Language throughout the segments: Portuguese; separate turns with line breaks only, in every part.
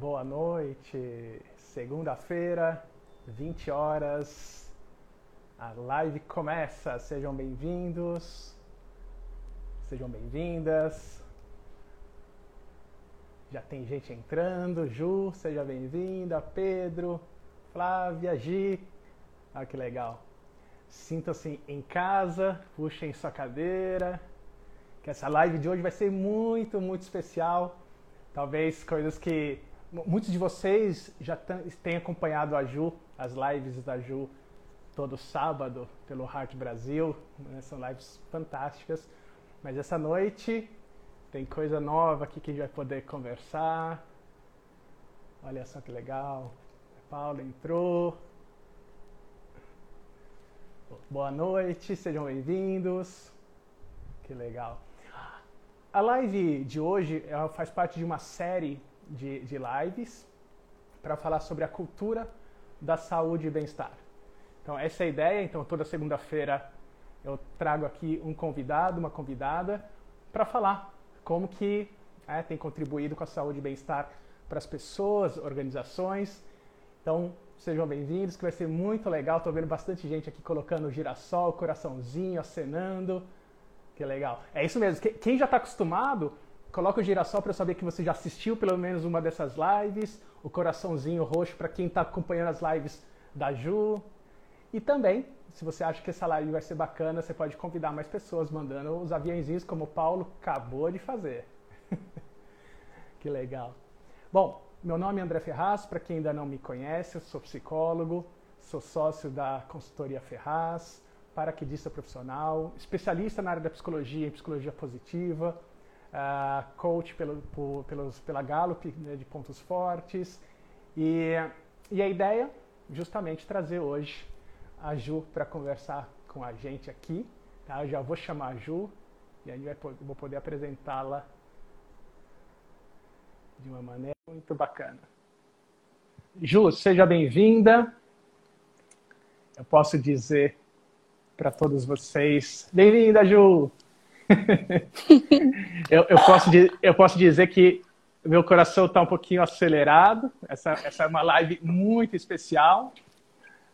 Boa noite. Segunda-feira, 20 horas. A live começa. Sejam bem-vindos. Sejam bem-vindas. Já tem gente entrando. Ju, seja bem-vinda. Pedro, Flávia, Gi. Ah, que legal. Sintam-se em casa, puxem sua cadeira. Que essa live de hoje vai ser muito, muito especial. Talvez coisas que muitos de vocês já têm acompanhado a Ju, as lives da Ju todo sábado pelo Heart Brasil. Né? São lives fantásticas. Mas essa noite tem coisa nova aqui que a gente vai poder conversar. Olha só que legal. Paulo entrou. Boa noite, sejam bem-vindos. Que legal. A live de hoje faz parte de uma série de, de lives para falar sobre a cultura da saúde e bem-estar. Então, essa é a ideia. Então, toda segunda-feira eu trago aqui um convidado, uma convidada, para falar como que é, tem contribuído com a saúde e bem-estar para as pessoas, organizações. Então, sejam bem-vindos, que vai ser muito legal. Estou vendo bastante gente aqui colocando girassol, coraçãozinho, acenando. Que legal. É isso mesmo. Quem já está acostumado, Coloca o girassol para eu saber que você já assistiu pelo menos uma dessas lives. O coraçãozinho roxo para quem está acompanhando as lives da Ju. E também, se você acha que essa live vai ser bacana, você pode convidar mais pessoas mandando os aviãozinhos como o Paulo acabou de fazer. que legal. Bom, meu nome é André Ferraz, para quem ainda não me conhece, eu sou psicólogo, sou sócio da consultoria Ferraz, paraquedista profissional, especialista na área da psicologia e psicologia positiva, uh, coach pelo, por, pelos, pela Gallup né, de pontos fortes. E, e a ideia, justamente, trazer hoje a Ju para conversar com a gente aqui. Tá? Eu já vou chamar a Ju e aí vai, vou poder apresentá-la de uma maneira muito bacana. Ju, seja bem-vinda. Eu posso dizer para todos vocês: bem-vinda, Ju! Eu, eu, posso, eu posso dizer que meu coração está um pouquinho acelerado. Essa, essa é uma live muito especial.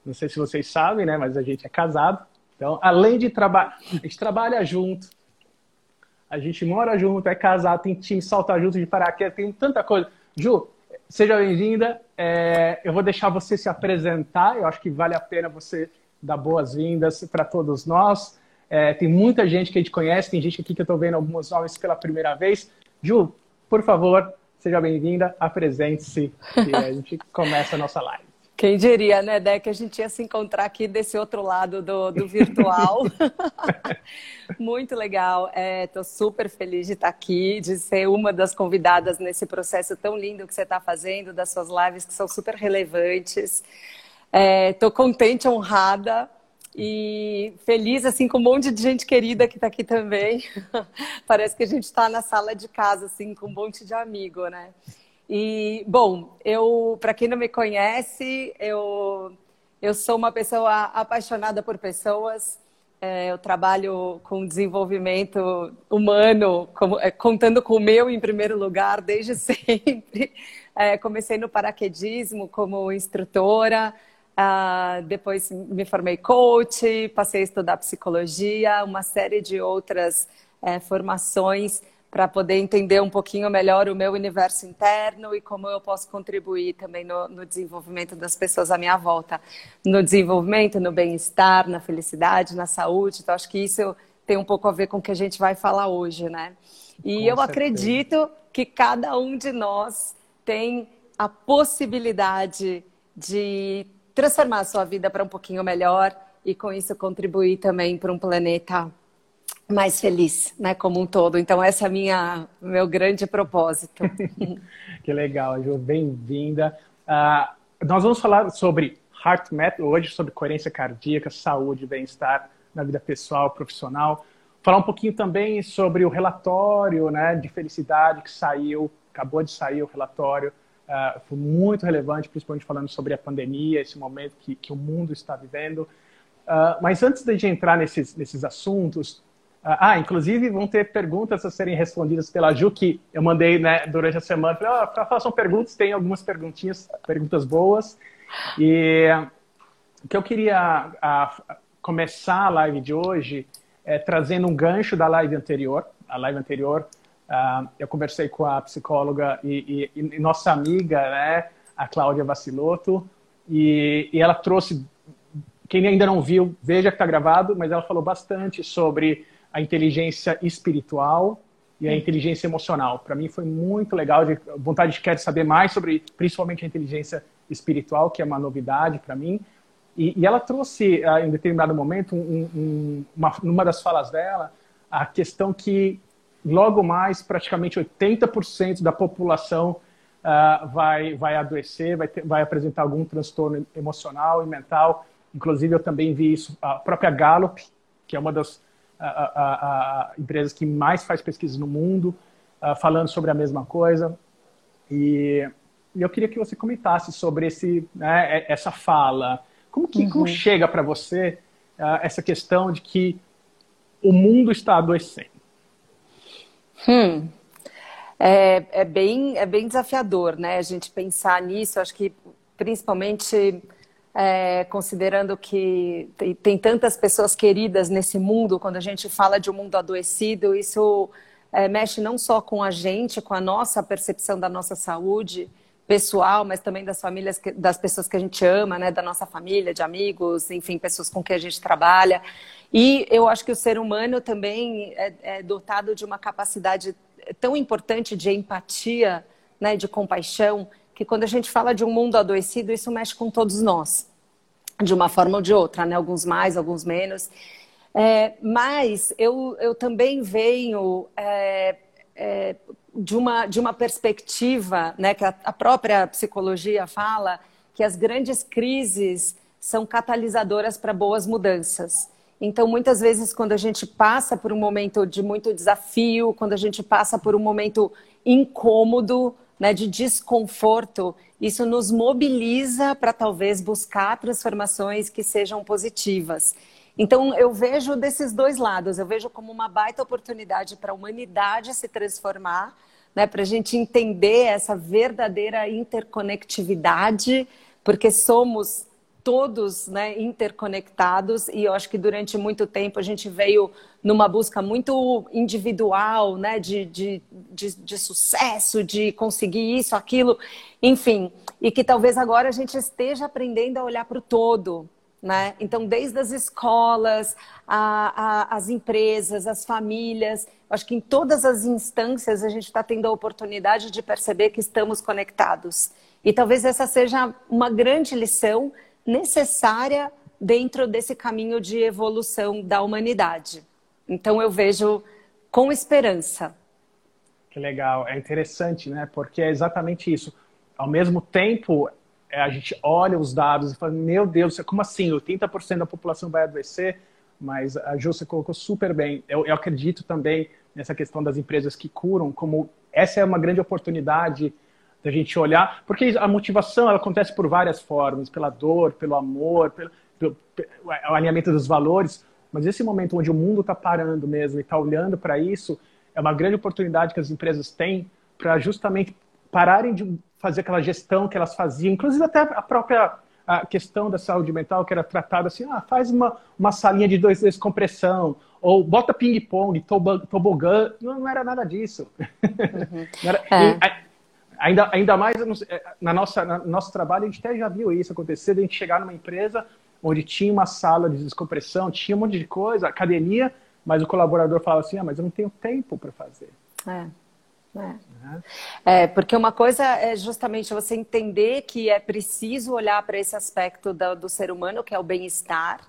Não sei se vocês sabem, né? Mas a gente é casado. Então, além de trabalhar, a gente trabalha junto, a gente mora junto, é casado, tem time, salta junto de paraquedas, tem tanta coisa. Ju, seja bem-vinda. É, eu vou deixar você se apresentar. Eu acho que vale a pena você dar boas-vindas para todos nós. É, tem muita gente que a gente conhece, tem gente aqui que eu estou vendo alguns nomes pela primeira vez. Ju, por favor, seja bem-vinda, apresente-se e a gente começa a nossa live.
Quem diria, né, Dé, que a gente ia se encontrar aqui desse outro lado do, do virtual. Muito legal. Estou é, super feliz de estar aqui, de ser uma das convidadas nesse processo tão lindo que você está fazendo, das suas lives que são super relevantes. Estou é, contente, honrada e feliz, assim, com um monte de gente querida que está aqui também. Parece que a gente está na sala de casa, assim, com um monte de amigo, né? E, bom, eu, para quem não me conhece, eu, eu sou uma pessoa apaixonada por pessoas. É, eu trabalho com desenvolvimento humano, como, é, contando com o meu em primeiro lugar desde sempre. É, comecei no paraquedismo como instrutora, Uh, depois me formei coach, passei a estudar psicologia, uma série de outras é, formações para poder entender um pouquinho melhor o meu universo interno e como eu posso contribuir também no, no desenvolvimento das pessoas à minha volta, no desenvolvimento, no bem-estar, na felicidade, na saúde. Então acho que isso tem um pouco a ver com o que a gente vai falar hoje, né? E com eu certeza. acredito que cada um de nós tem a possibilidade de transformar a sua vida para um pouquinho melhor e com isso contribuir também para um planeta mais feliz, né, como um todo. Então essa é a minha meu grande propósito.
que legal, Ju, bem-vinda. Uh, nós vamos falar sobre Heart Method hoje, sobre coerência cardíaca, saúde, bem-estar na vida pessoal, profissional. Falar um pouquinho também sobre o relatório, né, de felicidade que saiu, acabou de sair o relatório uh, foi muito relevante, principalmente falando sobre a pandemia, esse momento que, que o mundo está vivendo. Uh, mas antes de entrar nesses, nesses assuntos, Ah, inclusive vão ter perguntas a serem respondidas pela Ju, que eu mandei né, durante a semana. Falei, oh, façam perguntas, tem algumas perguntinhas, perguntas boas. E o que eu queria a, começar a live de hoje é trazendo um gancho da live anterior. A live anterior, uh, eu conversei com a psicóloga e, e, e nossa amiga, né, a Cláudia Vaciloto, e, e ela trouxe quem ainda não viu, veja que está gravado, mas ela falou bastante sobre a inteligência espiritual e a inteligência emocional. Para mim foi muito legal, de vontade de querer saber mais sobre, principalmente a inteligência espiritual, que é uma novidade para mim. E, ela trouxe, uh, em determinado momento, um, um, uma, numa das falas dela, a questão que logo mais, praticamente 80% da população uh, vai, vai adoecer, vai, ter, vai apresentar algum transtorno emocional e mental. Inclusive, eu também vi isso, a própria Gallup, que é uma das a, a, a empresas que mais faz pesquisas no mundo, uh, falando sobre a mesma coisa. E, e, eu queria que você comentasse sobre esse, né, essa fala. Como que uhum. como chega para você uh, essa questão de que o mundo está adoecendo?
Hum. É, é, bem, é bem desafiador, né? A gente pensar nisso. Acho que principalmente é, considerando que tem, tem, tantas pessoas queridas nesse mundo, quando a gente fala de um mundo adoecido, isso é, mexe não só com a gente, com a nossa percepção da nossa saúde pessoal, mas também das famílias, que, das pessoas que a gente ama, né, da nossa família, de amigos, enfim, pessoas com quem a gente trabalha. E eu acho que o ser humano também é, é dotado de uma capacidade tão importante de empatia, né, de compaixão, que quando a gente fala de um mundo adoecido, isso mexe com todos nós, de uma forma ou de outra, né? Alguns mais, alguns menos. É, mas eu, eu também venho é, é, de, uma, de uma perspectiva, né, que a, a própria psicologia fala, que as grandes crises são catalisadoras para boas mudanças. Então, muitas vezes, quando a gente passa por um momento de muito desafio, quando a gente passa por um momento incômodo, né, de desconforto, isso nos mobiliza para talvez buscar transformações que sejam positivas. Então, eu vejo desses dois lados, eu vejo como uma baita oportunidade para a humanidade se transformar, né, para a gente entender essa verdadeira interconectividade, porque somos todos né, interconectados. E eu acho que durante muito tempo a gente veio numa busca muito individual, né, de, de, de, de, sucesso, de conseguir isso, aquilo, enfim, e que talvez agora a gente esteja aprendendo a olhar para o todo, né? Então, desde as escolas, a, a, as empresas, as famílias, acho que em todas as instâncias a gente está tendo a oportunidade de perceber que estamos conectados. E talvez essa seja uma grande lição necessária dentro desse caminho de evolução da humanidade. Então eu vejo com esperança.
Que legal, é interessante, né? Porque é exatamente isso. Ao mesmo tempo, a gente olha os dados e fala, meu Deus, como assim? 80% da população vai adoecer? Mas a você colocou super bem. Eu, eu acredito também nessa questão das empresas que curam, como essa é uma grande oportunidade da gente olhar, porque a motivação ela acontece por várias formas, pela dor, pelo amor, pelo, pelo, pelo alinhamento dos valores, mas esse momento onde o mundo está parando mesmo e está olhando para isso, é uma grande oportunidade que as empresas têm para justamente pararem de fazer aquela gestão que elas faziam, inclusive até a própria a questão da saúde mental que era tratada assim, ah, faz uma, uma salinha de dois descompressão, ou bota ping-pong, tobogã, não, não, era nada disso. Uhum. era, é. e, Ainda, ainda mais na nossa, no nosso trabalho, a gente até já viu isso acontecer, a gente chegar numa empresa onde tinha uma sala de descompressão, tinha um monte de coisa, academia, mas o colaborador falava assim, ah, mas eu não tenho tempo para fazer.
É. É. é. porque uma coisa é justamente você entender que é preciso olhar para esse aspecto do, do ser humano, que é o bem-estar,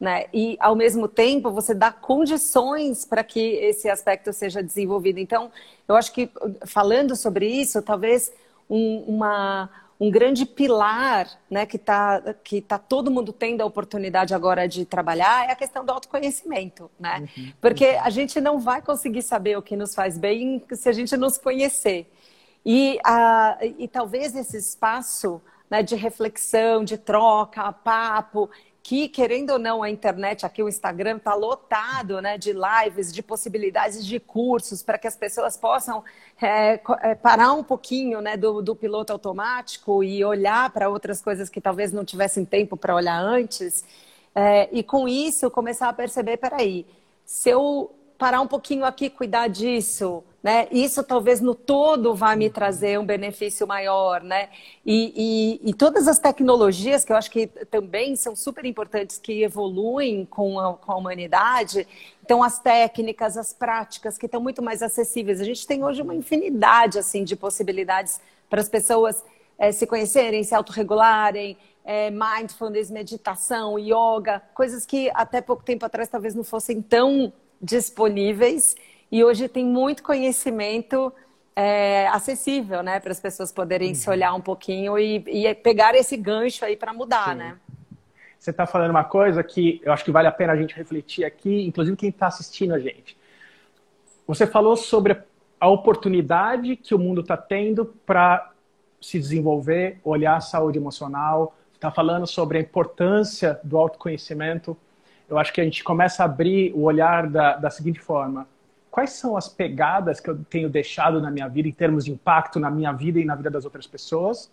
né? E ao mesmo tempo você dá condições para que esse aspecto seja desenvolvido. Então, eu acho que falando sobre isso, talvez um, uma, um grande pilar, né, que está que tá todo mundo tendo a oportunidade agora de trabalhar é a questão do autoconhecimento, né? Uhum, Porque uhum. a gente não vai conseguir saber o que nos faz bem se a gente nos conhecer. E, a, e talvez esse espaço né, de reflexão, de troca, papo, que, querendo ou não, a internet, aqui o Instagram está lotado né, de lives, de possibilidades de cursos para que as pessoas possam é, é, parar um pouquinho né, do, do piloto automático e olhar para outras coisas que talvez não tivessem tempo para olhar antes. É, e com isso começar a perceber, peraí, se eu parar um pouquinho aqui, cuidar disso, né? Isso talvez no todo vai me trazer um benefício maior, né? E, e, e, todas as tecnologias que eu acho que também são super importantes, que evoluem com a, com a humanidade, então as técnicas, as práticas que estão muito mais acessíveis. A gente tem hoje uma infinidade assim de possibilidades para as pessoas é, se conhecerem, se autorregularem, é, mindfulness, meditação, yoga, coisas que até pouco tempo atrás talvez não fossem tão disponíveis e hoje tem muito conhecimento é, acessível, né, para as pessoas poderem uhum. se olhar um pouquinho e, e pegar esse gancho aí para mudar, Sim. né?
Você está falando uma coisa que eu acho que vale a pena a gente refletir aqui, inclusive quem está assistindo a gente. Você falou sobre a oportunidade que o mundo está tendo para se desenvolver, olhar a saúde emocional, está falando sobre a importância do autoconhecimento. Eu acho que a gente começa a abrir o olhar da, da seguinte forma: quais são as pegadas que eu tenho deixado na minha vida em termos de impacto na minha vida e na vida das outras pessoas,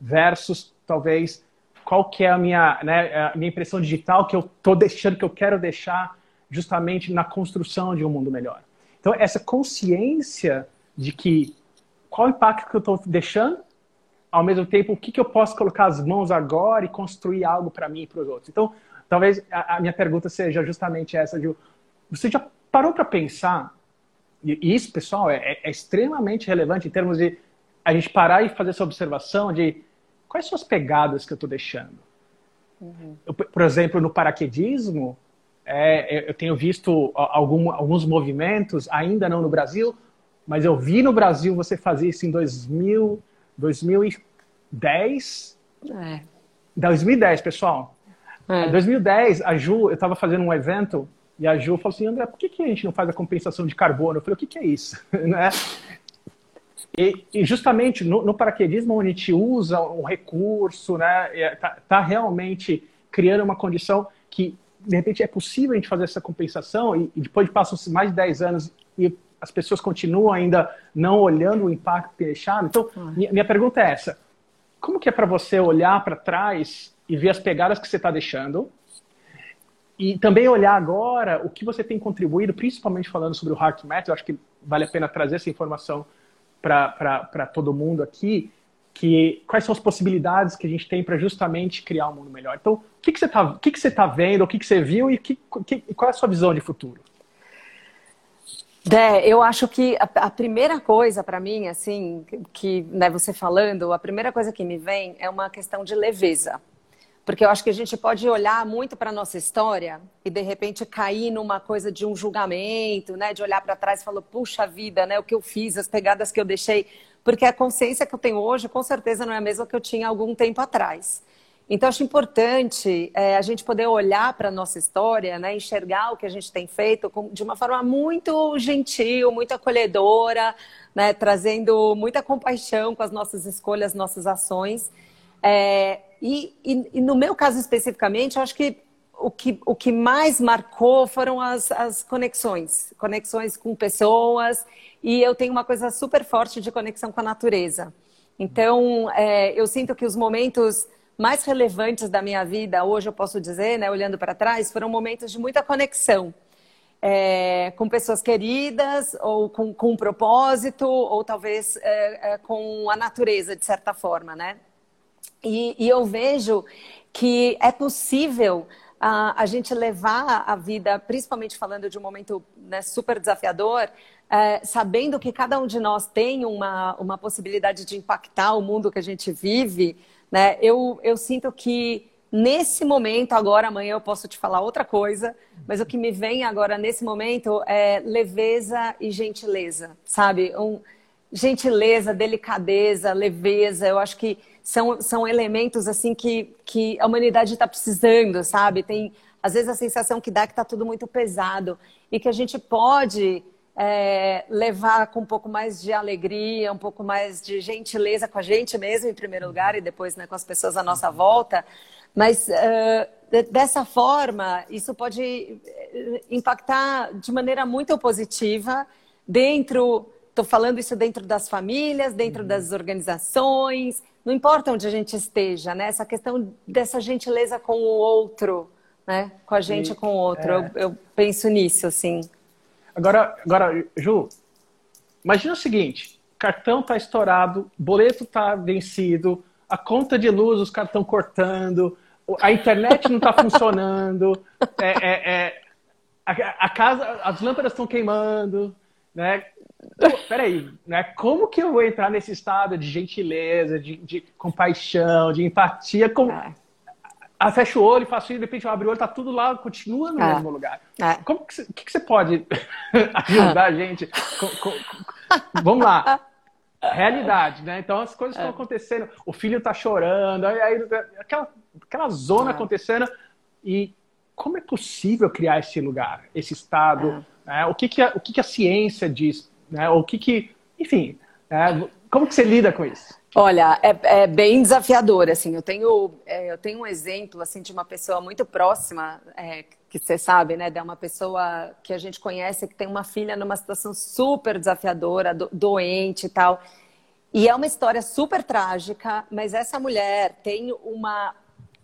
versus talvez qual que é a minha, né, a minha impressão digital que eu estou deixando, que eu quero deixar justamente na construção de um mundo melhor. Então essa consciência de que qual o impacto que eu estou deixando ao mesmo tempo, o que, que eu posso colocar as mãos agora e construir algo para mim e para os outros. Então, talvez a, a, minha pergunta seja justamente essa de você já parou para pensar e isso, pessoal, é, é, extremamente relevante em termos de a gente parar e fazer essa observação de quais são as pegadas que eu estou deixando. Uhum. Eu, por exemplo, no paraquedismo, é, eu tenho visto algum, alguns movimentos, ainda não no Brasil, mas eu vi no Brasil você fazer isso em 2000, 2010. É. 2010, pessoal. É. 2010, a Ju, eu estava fazendo um evento e a Ju falou assim, André, por que, que a gente não faz a compensação de carbono? Eu falei, o que, que é isso? né? E, e, justamente no, no, paraquedismo, onde a gente usa um recurso, né, está tá realmente criando uma condição que, de repente, é possível a gente fazer essa compensação e, e depois de passam mais de 10 anos e as pessoas continuam ainda não olhando o impacto que deixaram. Então, minha, minha pergunta é essa. Como que é para você olhar para trás e ver as pegadas que você está deixando? E também olhar agora o que você tem contribuído, principalmente falando sobre o Heart Math, eu acho que vale a pena trazer essa informação para todo mundo aqui, que quais são as possibilidades que a gente tem para justamente criar um mundo melhor. Então, o que, que você está que que tá vendo, o que, que você viu e que, que, qual é a sua visão de futuro?
Dé, eu acho que a, a primeira coisa para mim, assim, que né, você falando, a primeira coisa que me vem é uma questão de leveza. Porque eu acho que a gente pode olhar muito para a nossa história e, de repente, cair numa coisa de um julgamento, né? De olhar para trás e falar, puxa vida, né? O que eu fiz, as pegadas que eu deixei. Porque a consciência que eu tenho hoje, com certeza, não é a mesma que eu tinha algum tempo atrás. Então, acho importante é, a gente poder olhar para a nossa história, né, enxergar o que a gente tem feito com, de uma forma muito gentil, muito acolhedora, né, trazendo muita compaixão com as nossas escolhas, nossas ações. É, e, e, e, no meu caso especificamente, acho que o que, o que mais marcou foram as, as conexões conexões com pessoas. E eu tenho uma coisa super forte de conexão com a natureza. Então, é, eu sinto que os momentos mais relevantes da minha vida, hoje eu posso dizer, né, olhando para trás, foram momentos de muita conexão. É, com pessoas queridas, ou com, com um propósito, ou talvez é, é, com a natureza, de certa forma, né? E, e eu vejo que é possível a, a, gente levar a vida, principalmente falando de um momento né, super desafiador, é, sabendo que cada um de nós tem uma, uma possibilidade de impactar o mundo que a gente vive, né? Eu, eu sinto que nesse momento, agora, amanhã eu posso te falar outra coisa, mas o que me vem agora nesse momento é leveza e gentileza, sabe? Um, gentileza, delicadeza, leveza, eu acho que são, são elementos assim que, que a humanidade está precisando, sabe? Tem às vezes a sensação que dá que está tudo muito pesado e que a gente pode é, levar com um pouco mais de alegria, um pouco mais de gentileza com a gente mesmo, em primeiro lugar, e depois né, com as pessoas à nossa volta. Mas uh, dessa forma, isso pode eh, impactar de maneira muito positiva dentro. Estou falando isso dentro das famílias, dentro uhum. das organizações, não importa onde a gente esteja, né? Essa questão dessa gentileza com o outro, né? Com a gente e, com o outro. É... Eu, eu, penso nisso, assim.
Agora, agora, Ju, imagina o seguinte: cartão está estourado, boleto está vencido, a conta de luz os caras estão cortando, a internet não está funcionando, é, é, é, a, a, casa, as lâmpadas estão queimando, né? Peraí, né? Como que eu vou entrar nesse estado de gentileza, de, de compaixão, de empatia? Como... É. Ah, fecha o olho, faço isso, de repente eu abro o olho, tá tudo lá, continua no é. mesmo lugar. É. Como que, que, que, você pode ajudar a gente? Com, com, com... Vamos lá. Realidade, né? Então as coisas estão acontecendo, o filho está chorando, aí, aí, aquela, aquela zona acontecendo. E como é possível criar esse lugar, esse estado? Né? O, que, que, a, o que, que a ciência diz? Né? O que, que enfim, né? como que você lida com isso?
Olha, é, é, bem desafiador, assim, eu tenho, é, eu tenho um exemplo, assim, de uma pessoa muito próxima, é, que você sabe, né, de uma pessoa que a gente conhece, que tem uma filha numa situação super desafiadora, do, doente e tal, e é uma história super trágica, mas essa mulher tem uma,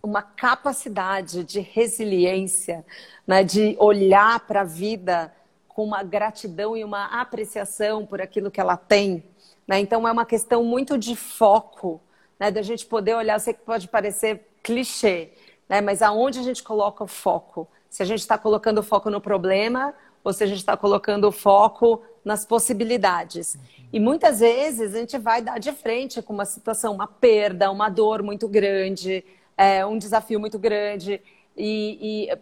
uma capacidade de resiliência, né, de olhar para a vida com uma gratidão e uma apreciação por aquilo que ela tem, né? Então é uma questão muito de foco, né? Da gente poder olhar, eu sei que pode parecer clichê, né? Mas aonde a gente coloca o foco? Se a gente está colocando o foco no problema ou se a gente está colocando o foco nas possibilidades. Uhum. E muitas vezes a gente vai dar de frente com uma situação, uma perda, uma dor muito grande, é, um desafio muito grande e, e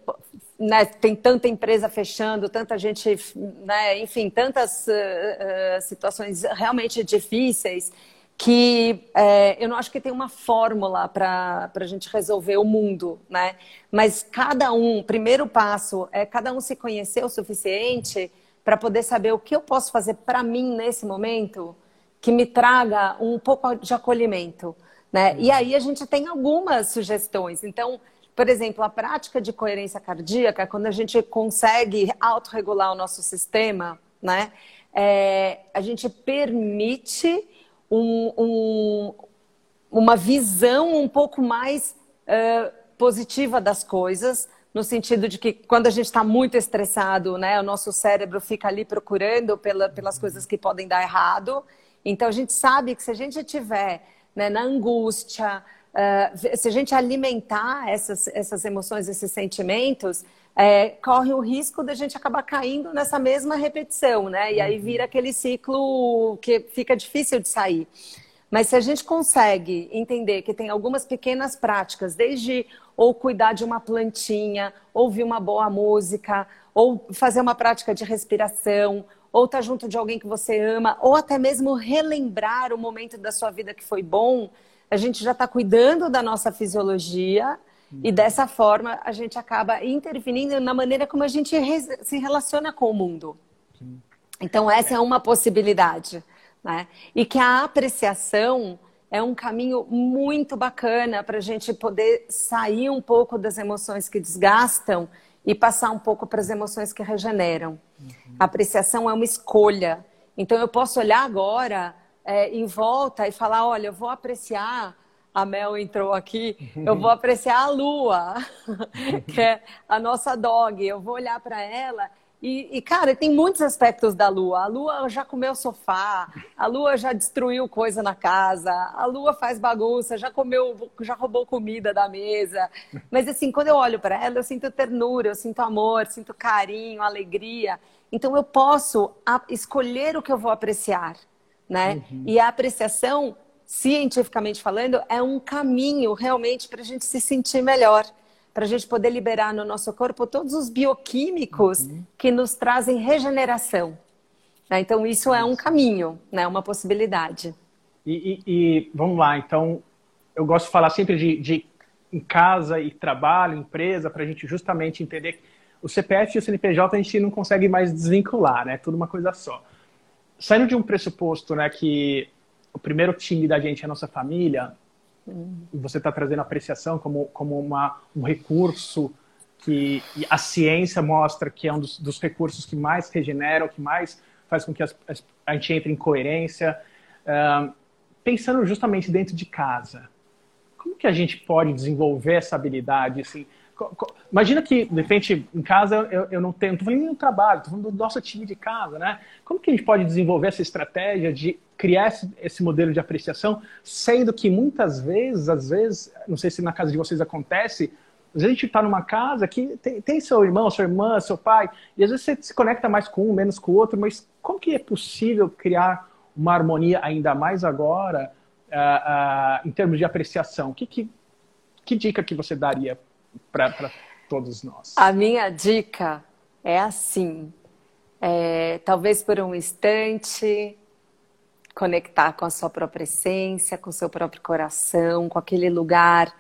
né, tem tanta empresa fechando, tanta gente, né, enfim, tantas uh, situações realmente difíceis que é, eu não acho que tem uma fórmula para a gente resolver o mundo, né? Mas cada um, primeiro passo é cada um se conhecer o suficiente para poder saber o que eu posso fazer para mim nesse momento que me traga um pouco de acolhimento, né? E aí a gente tem algumas sugestões. Então, por exemplo, a prática de coerência cardíaca, quando a gente consegue autorregular o nosso sistema, né, é, a gente permite um, um, uma visão um pouco mais uh, positiva das coisas, no sentido de que quando a gente está muito estressado, né, o nosso cérebro fica ali procurando pela, pelas coisas que podem dar errado. Então a gente sabe que se a gente estiver né, na angústia, uh, se a gente alimentar essas, essas emoções, esses sentimentos, é, corre o risco da gente acabar caindo nessa mesma repetição, né? E aí vira aquele ciclo que fica difícil de sair. Mas se a gente consegue entender que tem algumas pequenas práticas, desde ou cuidar de uma plantinha, ouvir uma boa música, ou fazer uma prática de respiração, ou estar tá junto de alguém que você ama, ou até mesmo relembrar o momento da sua vida que foi bom, a gente já está cuidando da nossa fisiologia e uhum. dessa forma a gente acaba interferindo na maneira como a gente se relaciona com o mundo. Então, essa é uma possibilidade. Né? E que a apreciação é um caminho muito bacana para a gente poder sair um pouco das emoções que desgastam e passar um pouco para as emoções que regeneram. Uhum. A apreciação é uma escolha. Então, eu posso olhar agora é, em volta e falar: olha, eu vou apreciar. A Mel entrou aqui, eu vou apreciar a Lua, que é a nossa dog. Eu vou olhar para ela e, e, cara, tem muitos aspectos da Lua. A Lua já comeu sofá, a Lua já destruiu coisa na casa, a Lua faz bagunça, já comeu, já roubou comida da mesa. Mas assim, quando eu olho para ela, eu sinto ternura, eu sinto amor, sinto carinho, alegria. Então eu posso escolher o que eu vou apreciar né? Uhum. E a apreciação, cientificamente falando, é um caminho realmente para a gente se sentir melhor, para a gente poder liberar no nosso corpo todos os bioquímicos uhum. que nos trazem regeneração. Né? Então, isso é um caminho, né? uma possibilidade.
E, e, e, vamos lá, então, eu gosto de falar sempre de, de em casa e trabalho, empresa, para a gente justamente entender o CPF e o CNPJ a gente não consegue mais desvincular, né? Tudo uma coisa só. Saindo de um pressuposto, né, que o primeiro time da gente é a nossa família, hum. e você está trazendo apreciação como, como uma, um recurso que a ciência mostra que é um dos, dos recursos que mais regeneram, que mais faz com que as, as, a gente entre em coerência. Uh, pensando justamente dentro de casa, como que a gente pode desenvolver essa habilidade? Assim, imagina que, de repente, em casa eu, eu não tenho, estou falando no trabalho, estou falando do nosso time de casa, né? Como que a gente pode desenvolver essa estratégia de criar esse, esse modelo de apreciação, sendo que muitas vezes, às vezes, não sei se na casa de vocês acontece, às vezes a gente está numa casa que tem, tem, seu irmão, sua irmã, seu pai, e às vezes você se conecta mais com um, menos com o outro, mas como que é possível criar uma harmonia ainda mais agora uh, uh, em termos de apreciação? Que, que, que dica que você daria para todos nós?
A minha dica é assim, é, talvez por um instante conectar com a sua própria essência, com o seu próprio coração, com aquele lugar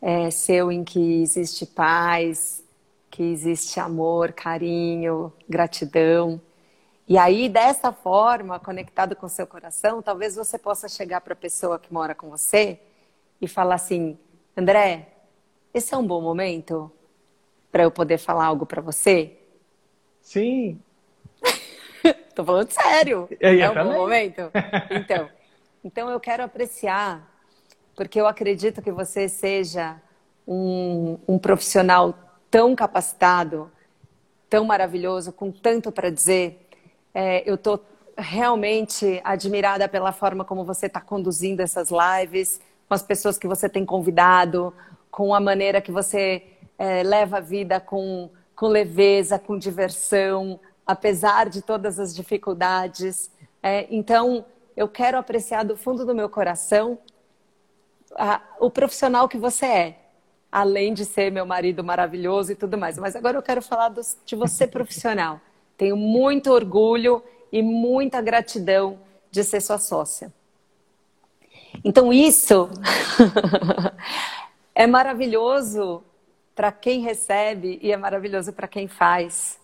é, seu em que existe paz, que existe amor, carinho, gratidão. E aí, dessa forma, conectado com o seu coração, talvez você possa chegar para a pessoa que mora com você e falar assim: André, esse é um bom momento para eu poder falar algo para você?
Sim.
Tô falando sério. Eu é um também. bom momento? Então, então eu quero apreciar porque eu acredito que você seja um, um profissional tão capacitado, tão maravilhoso, com tanto para dizer. É, eu estou realmente admirada pela forma como você está conduzindo essas lives, com as pessoas que você tem convidado, com a maneira que você é, leva a vida com, com leveza, com diversão, apesar de todas as dificuldades. É, então, eu quero apreciar do fundo do meu coração a, o profissional que você é, além de ser meu marido maravilhoso e tudo mais. Mas agora eu quero falar dos, de você profissional. Tenho muito orgulho e muita gratidão de ser sua sócia. Então, isso é maravilhoso para quem recebe e é maravilhoso para quem faz.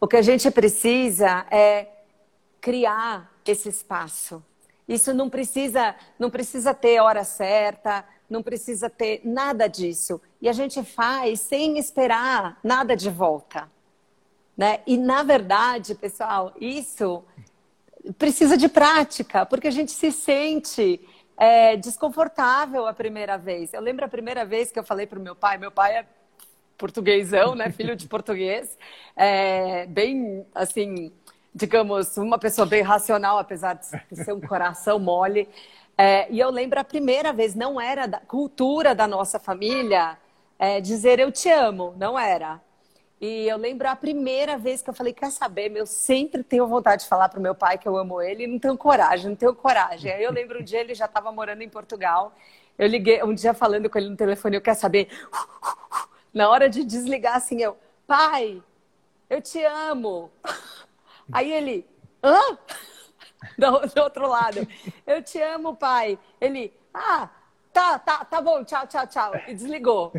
O que a gente precisa é criar esse espaço isso não precisa, não precisa ter hora certa, não precisa ter nada disso. E a gente faz sem esperar nada de volta. Né? E, na verdade, pessoal, isso precisa de prática, porque a gente se sente é, desconfortável a primeira vez. Eu lembro a primeira vez que eu falei para o meu pai, meu pai é portuguesão, né? Filho de português, é, bem assim digamos, uma pessoa bem racional, apesar de ser um coração mole. É, e eu lembro a primeira vez, não era da cultura da nossa família é, dizer eu te amo, não era. E eu lembro a primeira vez que eu falei, quer saber, eu sempre tenho vontade de falar para o meu pai que eu amo ele não tenho coragem, não tenho coragem. Aí eu lembro um dia ele já estava morando em Portugal, eu liguei um dia falando com ele no telefone, eu quero saber, na hora de desligar assim, eu, pai, eu te amo. Aí ele, hã? Do, do outro lado, eu te amo, pai. Ele, ah, tá, tá, tá bom, tchau, tchau, tchau. E desligou.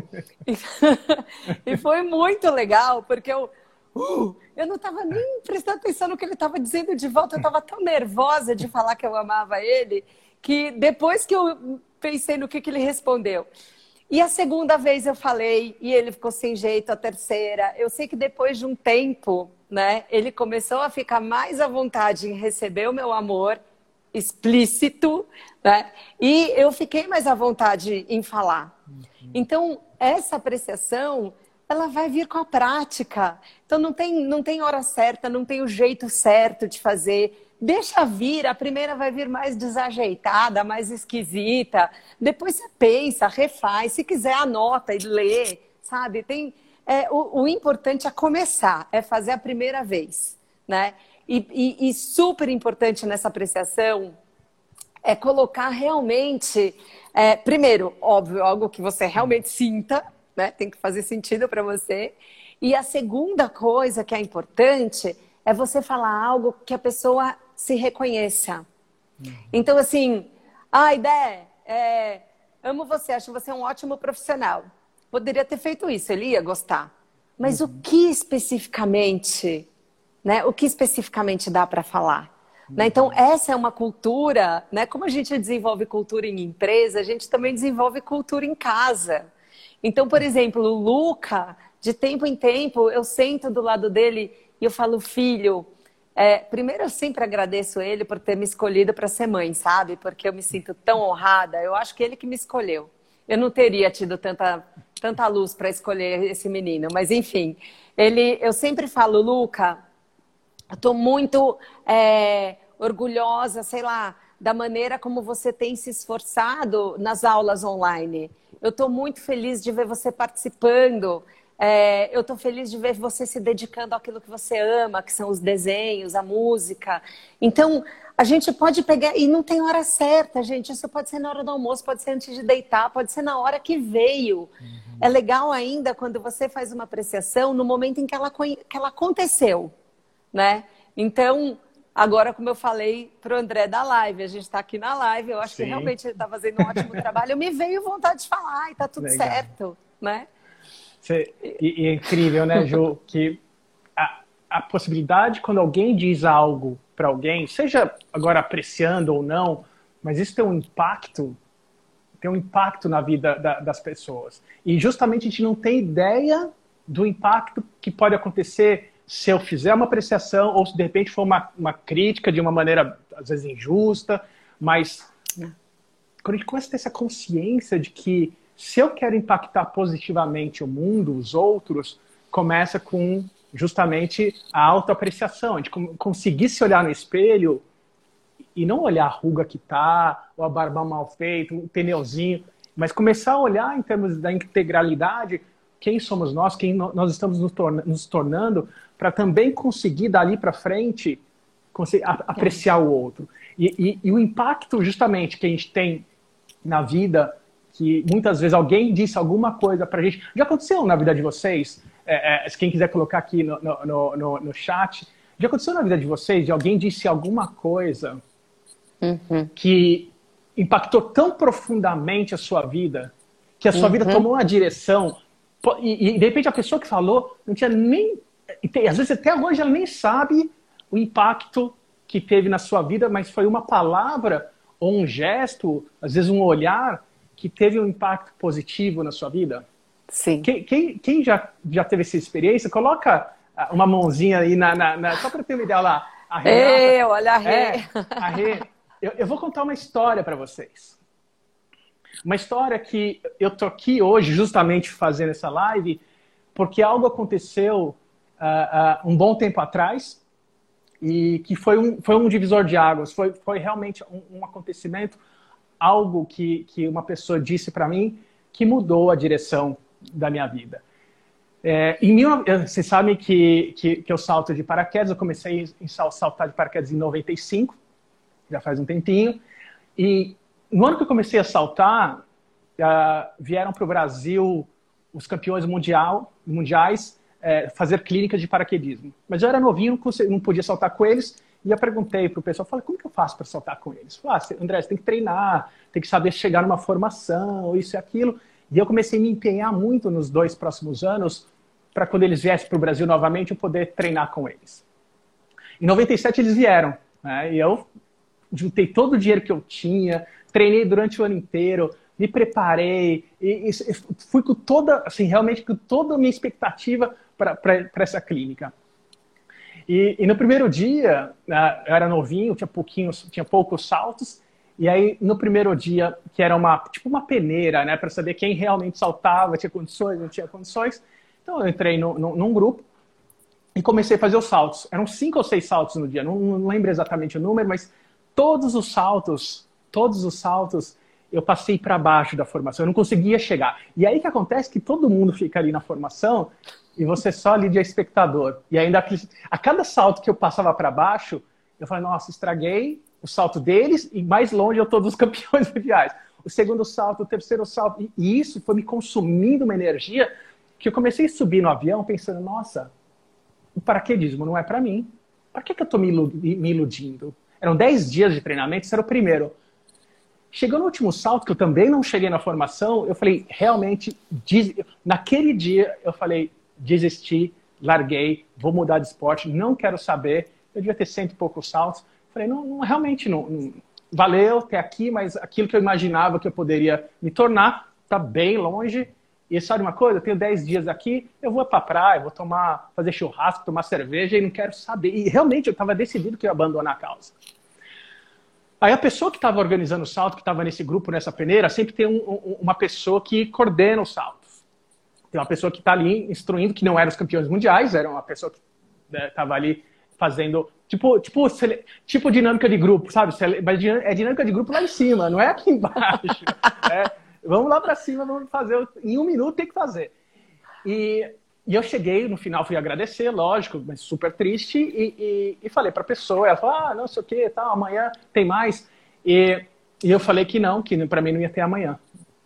E, foi muito legal, porque eu, uh, eu não estava nem prestando atenção no que ele estava dizendo de volta. Eu estava tão nervosa de falar que eu amava ele, que depois que eu pensei no que, que ele respondeu. E a segunda vez eu falei e ele ficou sem jeito, a terceira. Eu sei que depois de um tempo né? Ele começou a ficar mais à vontade em receber o meu amor explícito, né? E eu fiquei mais à vontade em falar. Uhum. Então, essa apreciação, ela vai vir com a prática. Então, não tem, não tem hora certa, não tem o jeito certo de fazer. Deixa vir, a primeira vai vir mais desajeitada, mais esquisita. Depois você pensa, refaz. Se quiser, anota e lê, sabe? Tem, é, o, o, importante é começar, é fazer a primeira vez, né? E, e, e super importante nessa apreciação é colocar realmente, é, primeiro, óbvio, algo que você realmente sinta, né? Tem que fazer sentido para você. E a segunda coisa que é importante é você falar algo que a pessoa se reconheça. Uhum. Então, assim, ah, ideia, é, amo você, acho você um ótimo profissional poderia ter feito isso, ele ia gostar. Mas uhum. o que especificamente, né? O que especificamente dá para falar? Né? Então, essa é uma cultura, né? Como a gente desenvolve cultura em empresa, a gente também desenvolve cultura em casa. Então, por exemplo, o Luca, de tempo em tempo, eu sento do lado dele e eu falo, filho, é, primeiro eu sempre agradeço ele por ter me escolhido para ser mãe, sabe? Porque eu me sinto tão honrada. Eu acho que ele que me escolheu. Eu não teria tido tanta, tanta luz para escolher esse menino, mas enfim, ele, eu sempre falo, Luca, estou muito é, orgulhosa, sei lá, da maneira como você tem se esforçado nas aulas online. Eu estou muito feliz de ver você participando. É, eu estou feliz de ver você se dedicando àquilo que você ama, que são os desenhos, a música. Então, a gente pode pegar. E não tem hora certa, gente. Isso pode ser na hora do almoço, pode ser antes de deitar, pode ser na hora que veio. Uhum. É legal ainda quando você faz uma apreciação no momento em que ela, que ela aconteceu, né? Então, Agora, como eu falei para o André da live, a gente está aqui na live, eu acho Sim. que realmente ele está fazendo um ótimo trabalho. Me veio vontade de falar e está tudo Legal. certo, né?
Você, e, e, é incrível, né, Ju, que a, a possibilidade quando alguém diz algo para alguém, seja agora apreciando ou não, mas isso tem um impacto, tem um impacto na vida da, das pessoas. E justamente a gente não tem ideia do impacto que pode acontecer se eu fizer uma apreciação ou se de repente for uma, uma crítica de uma maneira às vezes injusta, mas quando a gente começa a ter essa consciência de que se eu quero impactar positivamente o mundo, os outros, começa com justamente a autoapreciação, a gente conseguir se olhar no espelho e não olhar a ruga que tá, ou a barba mal feita, o pneuzinho, mas começar a olhar em termos da integralidade quem somos nós, quem nós estamos nos tornando, para também conseguir dali para frente apreciar o outro. E, e, e, o impacto justamente que a gente tem na vida, que muitas vezes alguém disse alguma coisa para a gente. Já aconteceu na vida de vocês? É, é, quem quiser colocar aqui no, no, no, no, chat. Já aconteceu na vida de vocês de alguém disse alguma coisa uhum. que impactou tão profundamente a sua vida que a sua uhum. vida tomou uma direção e, e, de repente a pessoa que falou não tinha nem. Tem, às vezes até hoje ela nem sabe o impacto que teve na sua vida, mas foi uma palavra ou um gesto, às vezes um olhar, que teve um impacto positivo na sua vida?
Sim.
Quem, quem, quem já, já teve essa experiência, coloca ah, uma mãozinha aí na. na, na só para ter uma ideia lá.
A Renata, Eu, olha a Rê.
É, a Rê. Eu, eu vou contar uma história para vocês. Uma história que eu tô aqui hoje justamente fazendo essa live porque algo aconteceu uh, uh, um bom tempo atrás e que foi um, foi um divisor de águas. Foi, foi realmente um, um acontecimento, algo que, que uma pessoa disse para mim que mudou a direção da minha vida. É, em mil, vocês sabem que, que, que, eu salto de paraquedas, eu comecei a saltar de paraquedas em 95, já faz um tempinho, e no ano que eu comecei a saltar, uh, vieram para o Brasil os campeões mundial, mundiais é, fazer clínicas de paraquedismo. Mas eu era novinho, não podia saltar com eles, e eu perguntei para o pessoal, falei, como que eu faço para saltar com eles? Falei, ah, André, você tem que treinar, tem que saber chegar numa formação, isso e aquilo. E eu comecei a me empenhar muito nos dois próximos anos para quando eles viessem para o Brasil novamente, eu poder treinar com eles. Em 97 eles vieram, né? E eu juntei todo o dinheiro que eu tinha, treinei durante o ano inteiro, me preparei, e, e fui com toda, assim, realmente com toda a minha expectativa para essa clínica. E, e, no primeiro dia, né, eu era novinho, tinha pouquinhos, tinha poucos saltos, e aí no primeiro dia, que era uma tipo uma peneira, né, para saber quem realmente saltava, tinha condições, não tinha condições. Então eu entrei no, no, num grupo e comecei a fazer os saltos. Eram cinco ou seis saltos no dia, não, não lembro exatamente o número, mas todos os saltos todos os saltos eu passei para baixo da formação, eu não conseguia chegar. E aí que acontece que todo mundo fica ali na formação e você só ali de espectador. E ainda a cada salto que eu passava para baixo, eu falei, nossa, estraguei o salto deles e mais longe eu estou dos campeões mundiais. O segundo salto, o terceiro salto, e isso foi me consumindo uma energia que eu comecei a subir no avião pensando, nossa, o paraquedismo não é para mim. Para que, que eu estou me iludindo? Eram 10 dias de treinamento, isso era o primeiro. Chegou no último salto, que eu também não cheguei na formação, eu falei, realmente, naquele dia, eu falei, desisti, larguei, vou mudar de esporte, não quero saber. Eu devia ter cento e poucos saltos. Falei, não, não realmente não, não, valeu ter aqui, mas aquilo que eu imaginava que eu poderia me tornar está bem longe. E sabe uma coisa? Eu tenho 10 dias aqui, eu vou para praia, vou tomar, fazer churrasco, tomar cerveja e não quero saber. E realmente eu estava decidido que eu ia abandonar a causa. Aí a pessoa que estava organizando o salto, que estava nesse grupo, nessa peneira, sempre tem um, um, uma pessoa que coordena os saltos. Tem uma pessoa que está ali instruindo, que não eram os campeões mundiais, era uma pessoa que estava né, ali fazendo tipo, tipo, tipo dinâmica de grupo, sabe? É dinâmica de grupo lá em cima, não é aqui embaixo. é, vamos lá para cima, vamos fazer. Em um minuto tem que fazer. E e eu cheguei, no final fui agradecer, lógico, mas super triste, e, e, e falei para a pessoa, ela falou, ah, não sei o que, tal, amanhã tem mais. E, e eu falei que não, que para mim não ia ter amanhã.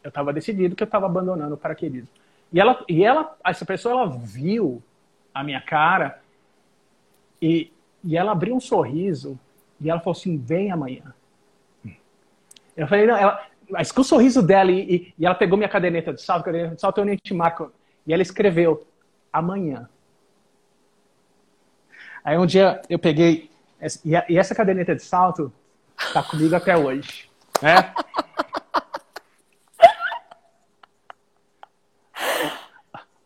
Eu estava decidido que eu estava abandonando o paraquedismo. E ela, e ela, essa pessoa, ela viu a minha cara e, e ela abriu um sorriso e ela falou assim, vem amanhã. Eu falei, não, ela, mas com o sorriso dela e, e, ela pegou minha caderneta de salto, caderneta de salto eu nem te marco. E ela escreveu, amanhã. Aí um dia eu peguei, e essa caderneta de salto tá comigo até hoje. Né?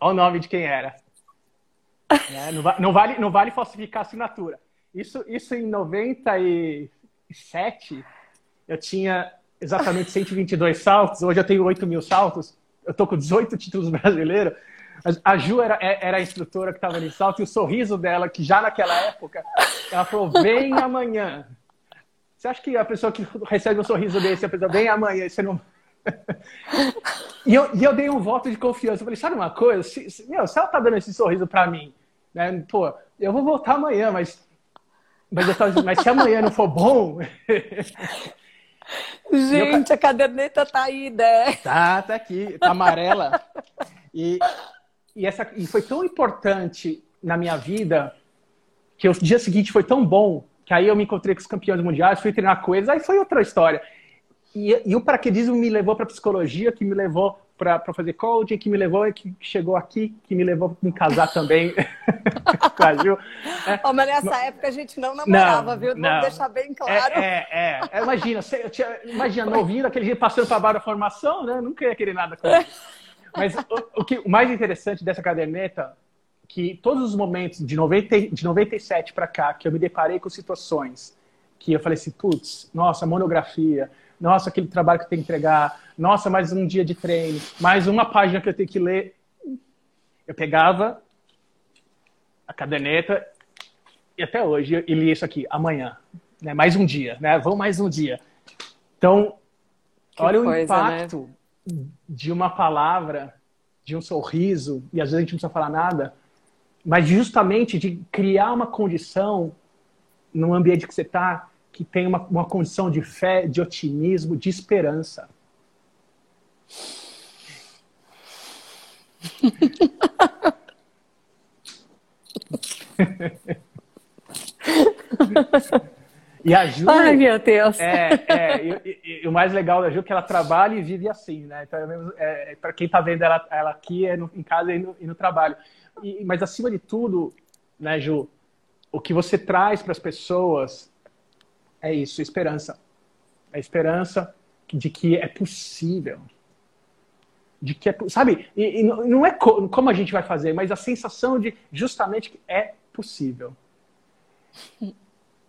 Olha o nome de quem era. Né? Não, não, vale, não vale falsificar a assinatura. Isso, isso em 97, eu tinha exatamente 122 saltos. Hoje eu tenho 8 mil saltos. Eu tô com 18 títulos brasileiros. A Ju era, é, era a instrutora que estava em salto e o sorriso dela, que já naquela época, ela falou: vem amanhã. Você acha que a pessoa que recebe um sorriso desse, a pessoa vem amanhã, você não. e, eu, e eu dei um voto de confiança. Eu falei: sabe uma coisa? Se, se, meu, se ela tá dando esse sorriso para mim, né, pô, eu vou voltar amanhã, mas. Mas, tava, mas se amanhã não for bom.
Gente, eu... a caderneta tá aí, né?
Tá, tá aqui, tá amarela. E, e, essa, e foi tão importante na minha vida que o dia seguinte foi tão bom que aí eu me encontrei com os campeões mundiais, fui treinar com eles, aí foi outra história. E, e o paraquedismo me levou para psicologia, que me levou para fazer coaching, que me levou, que chegou aqui, que me levou para me casar também
com a Ju. É, oh, mas nessa época a gente não namorava, não, viu? Vamos não. deixar bem claro.
É, é, é. Imagina, você, imagina, novinho, daquele jeito, passando para a barra da formação, né? Nunca ia querer nada com isso. Mas o, o, que, o mais interessante dessa caderneta que todos os momentos de, 90, de 97 para cá que eu me deparei com situações que eu falei assim, putz, nossa, monografia, nossa, aquele trabalho que eu tenho que entregar, nossa, mais um dia de treino, mais uma página que eu tenho que ler. Eu pegava a caderneta e até hoje eu li isso aqui, amanhã, né? mais um dia, né? Vamos mais um dia. Então, que olha coisa, o né? impacto né? de uma palavra, de um sorriso, e às vezes a gente não precisa falar nada, mas justamente de criar uma condição no ambiente que você está, que tem uma, uma condição de fé, de otimismo, de esperança. E a Ju.
Ai, meu Deus.
É, é e, e, e, o mais legal da Ju é que ela trabalha e vive assim, né? Então, é, é, para quem está vendo ela, ela aqui, é no, em casa e no, e no trabalho. E, mas, acima de tudo, né, Ju, o que você traz para as pessoas é isso, esperança. É esperança de que é possível. De que é, sabe? E, e não é co como a gente vai fazer, mas a sensação de justamente que é possível.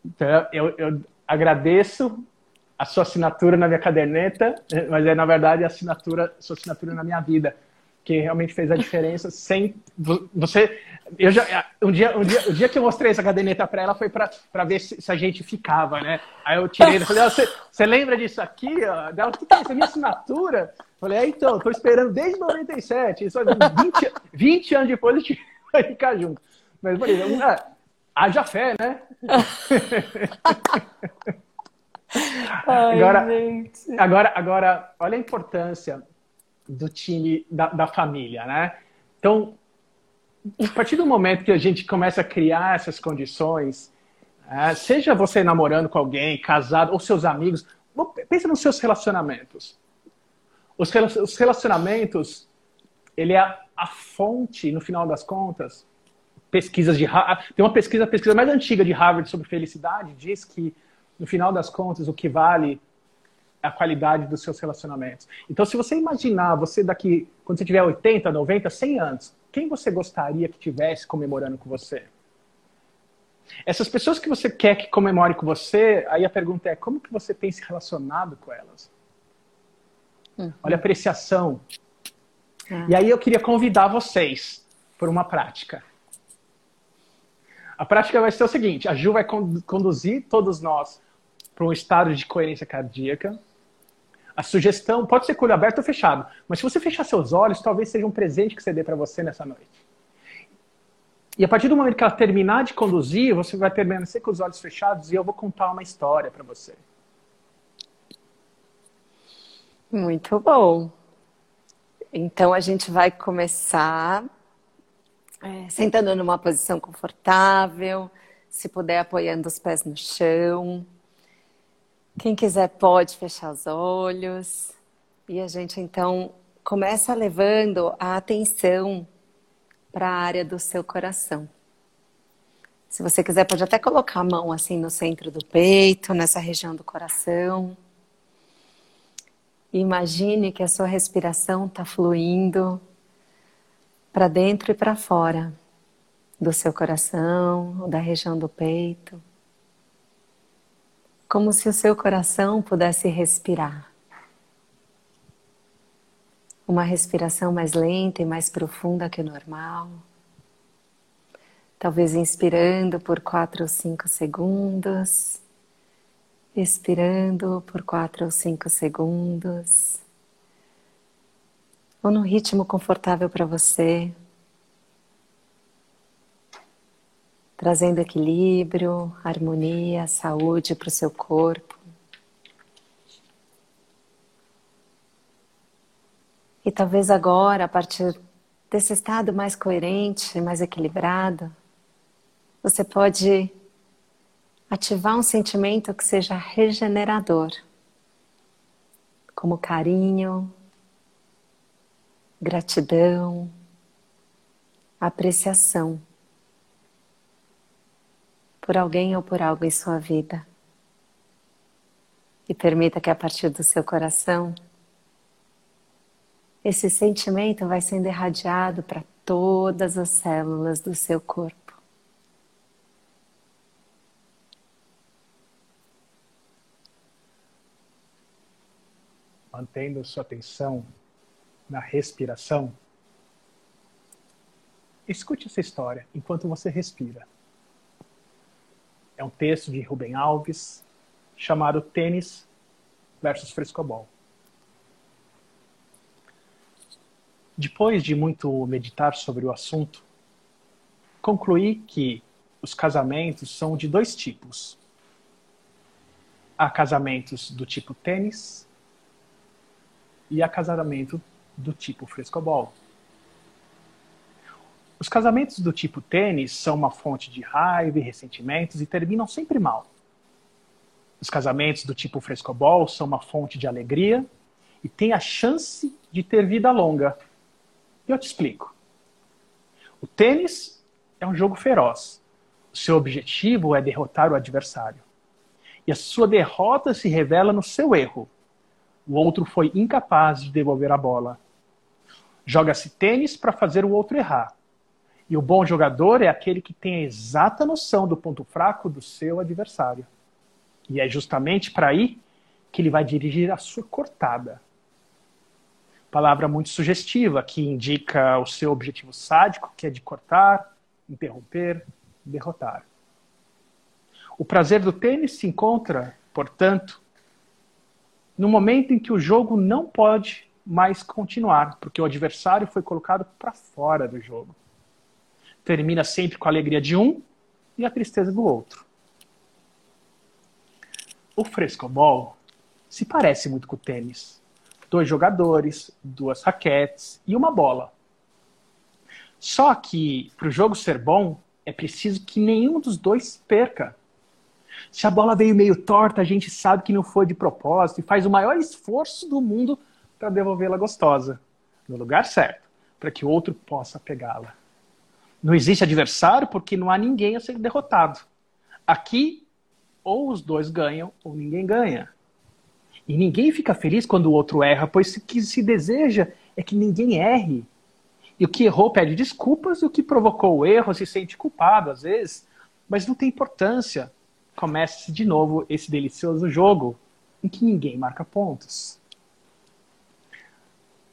Então, eu, eu agradeço a sua assinatura na minha caderneta, mas é, na verdade, a assinatura, a sua assinatura na minha vida, que realmente fez a diferença sem você... Eu já, um, dia, um, dia, o dia que eu mostrei essa caderneta para ela foi para ver se, se, a gente ficava, né? Aí eu tirei e falei, você, você lembra disso aqui? Dela, o que, que é isso? É minha assinatura? Falei, é, então, estou esperando desde 97, só 20, 20 anos depois a gente vai ficar junto. Mas, por exemplo, haja fé, né? Ai, agora, agora, agora, olha a importância do time, da, da família, né? Então, a partir do momento que a gente começa a criar essas condições, é, seja você namorando com alguém, casado, ou seus amigos, pensa nos seus relacionamentos. Os relacionamentos, ele é a fonte, no final das contas, pesquisas de tem uma pesquisa, a pesquisa mais antiga de Harvard sobre felicidade diz que no final das contas o que vale a qualidade dos seus relacionamentos. Então, se você imaginar você daqui quando você tiver 80, 90, 100 anos, quem você gostaria que tivesse comemorando com você? Essas pessoas que você quer que comemore com você, aí a pergunta é como que você tem se relacionado com elas? Uhum. Olha a apreciação. Uhum. E aí eu queria convidar vocês por uma prática. A prática vai ser o seguinte: a Ju vai conduzir todos nós para um estado de coerência cardíaca. A sugestão pode ser com olho aberto ou fechado, mas se você fechar seus olhos, talvez seja um presente que você dê para você nessa noite. E a partir do momento que ela terminar de conduzir, você vai permanecer com os olhos fechados e eu vou contar uma história para você.
Muito bom. Então a gente vai começar é, sentando numa posição confortável, se puder apoiando os pés no chão. Quem quiser pode fechar os olhos. E a gente então começa levando a atenção para a área do seu coração. Se você quiser, pode até colocar a mão assim no centro do peito, nessa região do coração. imagine que a sua respiração está fluindo para dentro e para fora do seu coração, da região do peito. Como se o seu coração pudesse respirar. Uma respiração mais lenta e mais profunda que o normal. Talvez inspirando por quatro ou cinco segundos, expirando por quatro ou cinco segundos, ou num ritmo confortável para você, trazendo equilíbrio, harmonia, saúde para o seu corpo. E talvez agora, a partir desse estado mais coerente, mais equilibrado, você pode ativar um sentimento que seja regenerador, como carinho, gratidão, apreciação por alguém ou por algo em sua vida. E permita que a partir do seu coração esse sentimento vai sendo irradiado para todas as células do seu corpo.
Mantendo sua atenção na respiração, escute essa história enquanto você respira. É um texto de Rubem Alves chamado Tênis versus Frescobol. Depois de muito meditar sobre o assunto, concluí que os casamentos são de dois tipos. Há casamentos do tipo tênis e há casamento do tipo frescobol. Os casamentos do tipo tênis são uma fonte de raiva e ressentimentos e terminam sempre mal. Os casamentos do tipo frescobol são uma fonte de alegria e têm a chance de ter vida longa, e eu te explico. O tênis é um jogo feroz. O seu objetivo é derrotar o adversário. E a sua derrota se revela no seu erro. O outro foi incapaz de devolver a bola. Joga-se tênis para fazer o outro errar. E o bom jogador é aquele que tem a exata noção do ponto fraco do seu adversário. E é justamente para aí que ele vai dirigir a sua cortada palavra muito sugestiva, que indica o seu objetivo sádico, que é de cortar, interromper, derrotar. O prazer do tênis se encontra, portanto, no momento em que o jogo não pode mais continuar, porque o adversário foi colocado para fora do jogo. Termina sempre com a alegria de um e a tristeza do outro. O frescobol se parece muito com o tênis dois jogadores, duas raquetes e uma bola. Só que para o jogo ser bom, é preciso que nenhum dos dois perca. Se a bola veio meio torta, a gente sabe que não foi de propósito e faz o maior esforço do mundo para devolvê-la gostosa, no lugar certo. para que o outro possa pegá-la. Não existe adversário porque não há ninguém a ser derrotado. Aqui, ou os dois ganham ou ninguém ganha. E ninguém fica feliz quando o outro erra, pois o que se deseja é que ninguém erre. E o que errou pede desculpas, e o que provocou o erro se sente culpado às vezes, mas não tem importância. Comece de novo esse delicioso jogo em que ninguém marca pontos.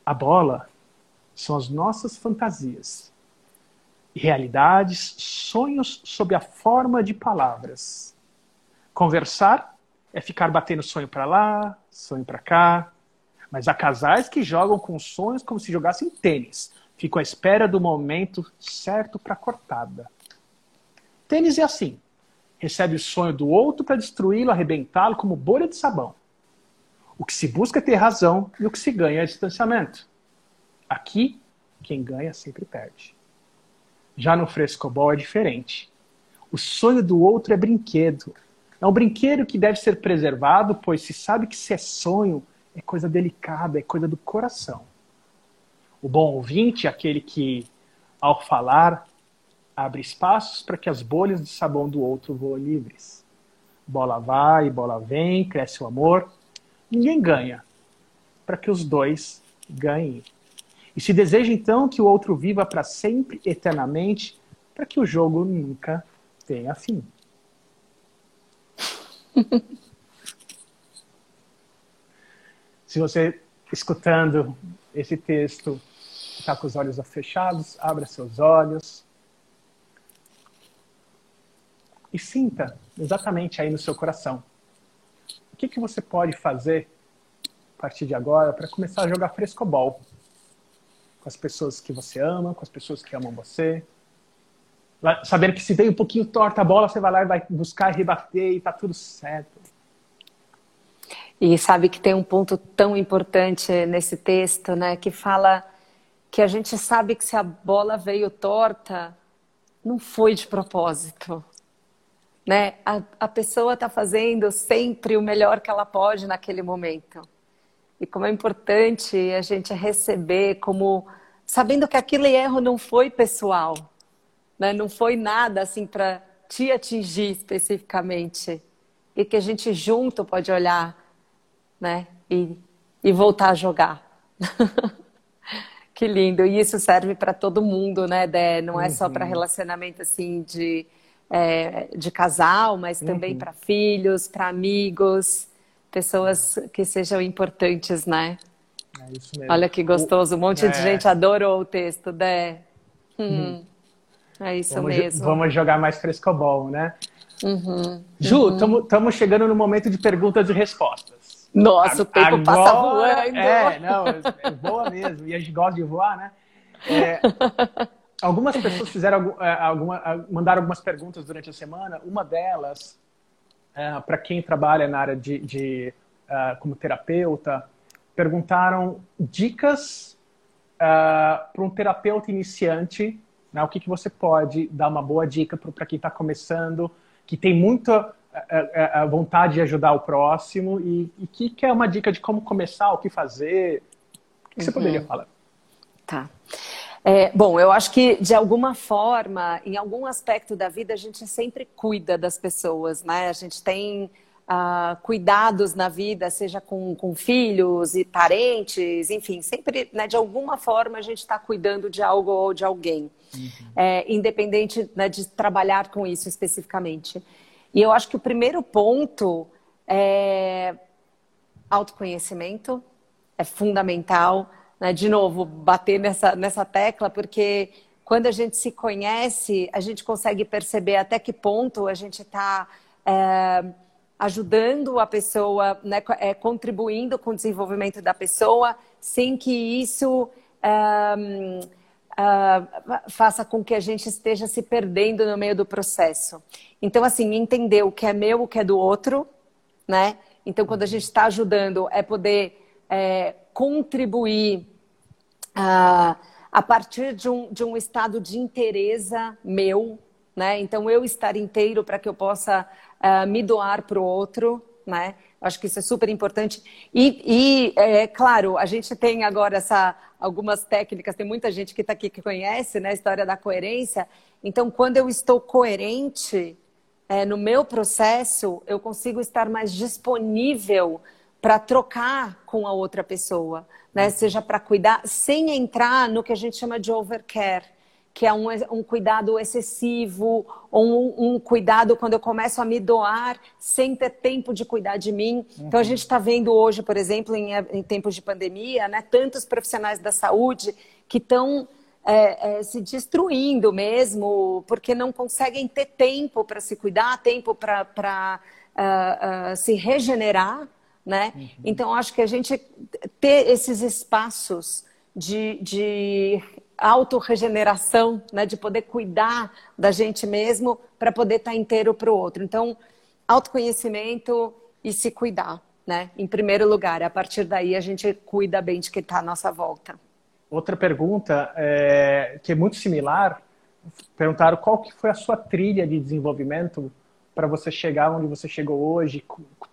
A bola são as nossas fantasias, realidades, sonhos sob a forma de palavras. Conversar é ficar batendo sonho para lá, sonho para cá. Mas há casais que jogam com sonhos como se jogassem tênis. Ficam à espera do momento certo para cortada. Tênis é assim. Recebe o sonho do outro para destruí-lo, arrebentá-lo como bolha de sabão. O que se busca é ter razão e o que se ganha é distanciamento. Aqui, quem ganha sempre perde. Já no frescobol é diferente. O sonho do outro é brinquedo. É um brinquedo que deve ser preservado, pois se sabe que se é sonho, é coisa delicada, é coisa do coração. O bom ouvinte é aquele que, ao falar, abre espaços para que as bolhas de sabão do outro voem livres. Bola vai, bola vem, cresce o amor. Ninguém ganha, para que os dois ganhem. E se deseja então que o outro viva para sempre, eternamente, para que o jogo nunca tenha fim. se você, escutando esse texto, está com os olhos fechados, abra seus olhos e sinta exatamente aí no seu coração. O que, que você pode fazer a partir de agora para começar a jogar frescobol? Com as pessoas que você ama, com as pessoas que amam você. Sabendo que se vem um pouquinho torta a bola, você vai lá e vai buscar e rebater e tá tudo certo.
E sabe que tem um ponto tão importante nesse texto, né, que fala que a gente sabe que se a bola veio torta, não foi de propósito. Né? A, a pessoa está fazendo sempre o melhor que ela pode naquele momento. E como é importante a gente receber como sabendo que aquele erro não foi pessoal, né? não foi nada assim para te atingir especificamente. E que a gente junto pode olhar né? e, e voltar a jogar. que lindo. E isso serve para todo mundo, né, Dé? Não é só para uhum. relacionamento assim de, é, de casal, mas também uhum. para filhos, para amigos pessoas que sejam importantes, né? É isso mesmo. Olha que gostoso, um monte é. de gente adorou o texto, Dé. Hum. hum. É isso
vamos,
mesmo.
Vamos jogar mais frescobol, né? Uhum, Ju, estamos uhum. chegando no momento de perguntas e respostas.
Nossa, a, o tempo agora, passa voando.
É, não, é boa mesmo. E a gente gosta de voar, né? É, algumas pessoas fizeram é, alguma, mandaram algumas perguntas durante a semana. Uma delas é, para quem trabalha na área de, de uh, como terapeuta, perguntaram dicas uh, para um terapeuta iniciante, né, o que, que você pode dar uma boa dica para quem está começando, que tem muita vontade de ajudar o próximo e, e que quer uma dica de como começar, o que fazer. O que, que você uhum. poderia falar?
Tá. É, bom, eu acho que de alguma forma, em algum aspecto da vida, a gente sempre cuida das pessoas, né? A gente tem uh, cuidados na vida, seja com, com, filhos e parentes, enfim, sempre, né, de alguma forma, a gente está cuidando de algo ou de alguém, uhum. é, independente né, de trabalhar com isso especificamente. E eu acho que o primeiro ponto é autoconhecimento, é fundamental né, de novo, bater nessa, nessa tecla, porque quando a gente se conhece, a gente consegue perceber até que ponto a gente está é, ajudando a pessoa, né, é, contribuindo com o desenvolvimento da pessoa, sem que isso é, é, faça com que a gente esteja se perdendo no meio do processo. Então, assim, entender o que é meu, o que é do outro, né? Então, quando a gente está ajudando, é poder é, contribuir uh, a partir de um, de um estado de interesse meu, né? Então, eu estar inteiro para que eu possa uh, me doar para o outro, né? Acho que isso é super importante. E, e é claro, a gente tem agora essa, algumas técnicas, tem muita gente que está aqui que conhece né, a história da coerência. Então, quando eu estou coerente é, no meu processo, eu consigo estar mais disponível para trocar com a outra pessoa, né? Uhum. Seja para cuidar, sem entrar no que a gente chama de overcare que é um, um cuidado excessivo, ou um, um, cuidado quando eu começo a me doar sem ter tempo de cuidar de mim. Uhum. Então, a gente está vendo hoje, por exemplo, em, em, tempos de pandemia, né, tantos profissionais da saúde que estão é, é, se destruindo mesmo, porque não conseguem ter tempo para se cuidar, tempo para uh, uh, se regenerar. Né? Uhum. Então, acho que a gente ter esses espaços de, de autorregeneração, né, de poder cuidar da gente mesmo para poder estar tá inteiro para o outro. Então, autoconhecimento e se cuidar, né? Em primeiro lugar, a partir daí a gente cuida bem de quem está à nossa volta.
Outra pergunta é, que é muito similar, perguntaram qual que foi a sua trilha de desenvolvimento para você chegar onde você chegou hoje,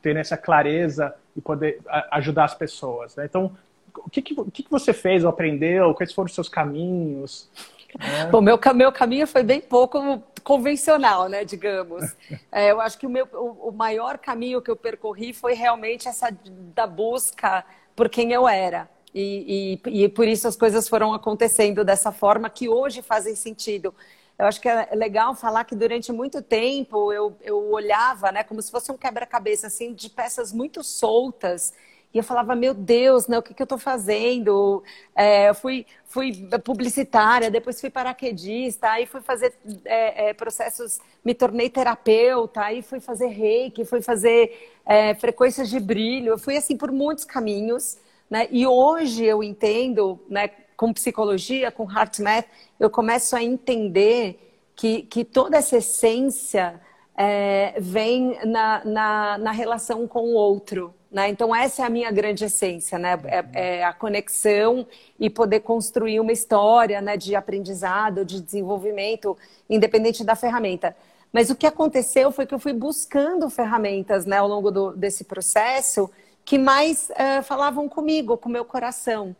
ter essa clareza e poder ajudar as pessoas. Né? Então, o que, que, o que, que você fez ou aprendeu? Quais foram os seus caminhos?
É. Bom, meu, meu caminho foi bem pouco convencional, né, digamos. É, eu acho que o, meu, o, o, maior caminho que eu percorri foi realmente essa da busca por quem eu era. E, e, e por isso as coisas foram acontecendo dessa forma que hoje fazem sentido. Eu acho que é legal falar que durante muito tempo eu, eu olhava né, como se fosse um quebra-cabeça assim, de peças muito soltas e eu falava, meu Deus, né, o que, que eu estou fazendo? É, eu fui, fui publicitária, depois fui paraquedista, aí fui fazer é, é, processos, me tornei terapeuta, aí fui fazer reiki, fui fazer é, frequências de brilho, eu fui assim por muitos caminhos, né? E hoje eu entendo, né, com psicologia, com HeartMath, eu começo a entender que, que toda essa essência é, vem na, na, na relação com o outro, né? Então, essa é a minha grande essência, né? É, é, a conexão e poder construir uma história né, de aprendizado, de desenvolvimento, independente da ferramenta. Mas o que aconteceu foi que eu fui buscando ferramentas né, ao longo do, desse processo que mais uh, falavam comigo, com o meu coração.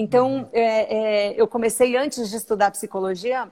Então, uhum. é, é, eu comecei antes de estudar psicologia,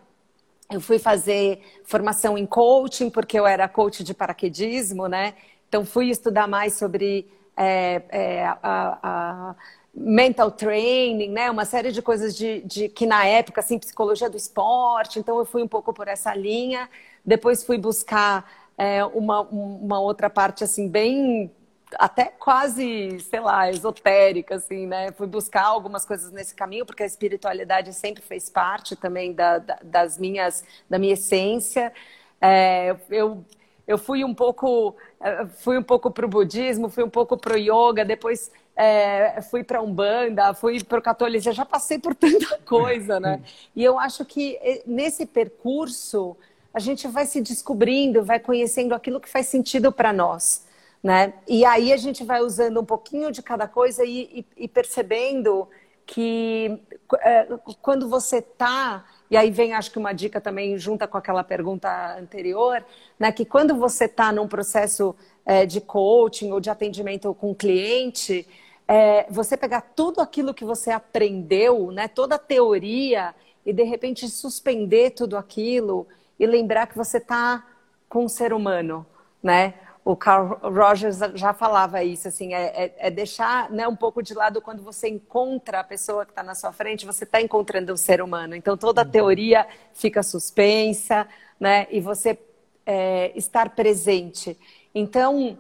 eu fui fazer formação em coaching, porque eu era coach de paraquedismo, né? Então, fui estudar mais sobre é, é, a, a, mental training, né? Uma série de coisas de, de, que na época, assim, psicologia do esporte. Então eu fui um pouco por essa linha. Depois fui buscar é, uma, uma outra parte assim bem até quase, sei lá, esotérica, assim, né? Fui buscar algumas coisas nesse caminho, porque a espiritualidade sempre fez parte também da, da das minhas, da minha essência. É, eu eu fui um pouco eh, fui um pouco para o budismo, fui um pouco para o yoga, depois é, fui para umbanda, fui para o catolicismo, já passei por tanta coisa, né? E eu acho que nesse percurso a gente vai se descobrindo, vai conhecendo aquilo que faz sentido para nós, né? E aí a gente vai usando um pouquinho de cada coisa e, e, e percebendo que é, quando você está e aí vem, acho que uma dica também junta com aquela pergunta anterior, né? Que quando você está num processo é, de coaching ou de atendimento com cliente, é, você pegar tudo aquilo que você aprendeu, né? Toda a teoria e de repente suspender tudo aquilo e lembrar que você está com um ser humano, né? O Carl Rogers já falava isso, assim, é, é, é, deixar né, um pouco de lado quando você encontra a pessoa que está na sua frente, você está encontrando um ser humano. Então toda a uhum. teoria fica suspensa, né? E você é, estar presente. Então,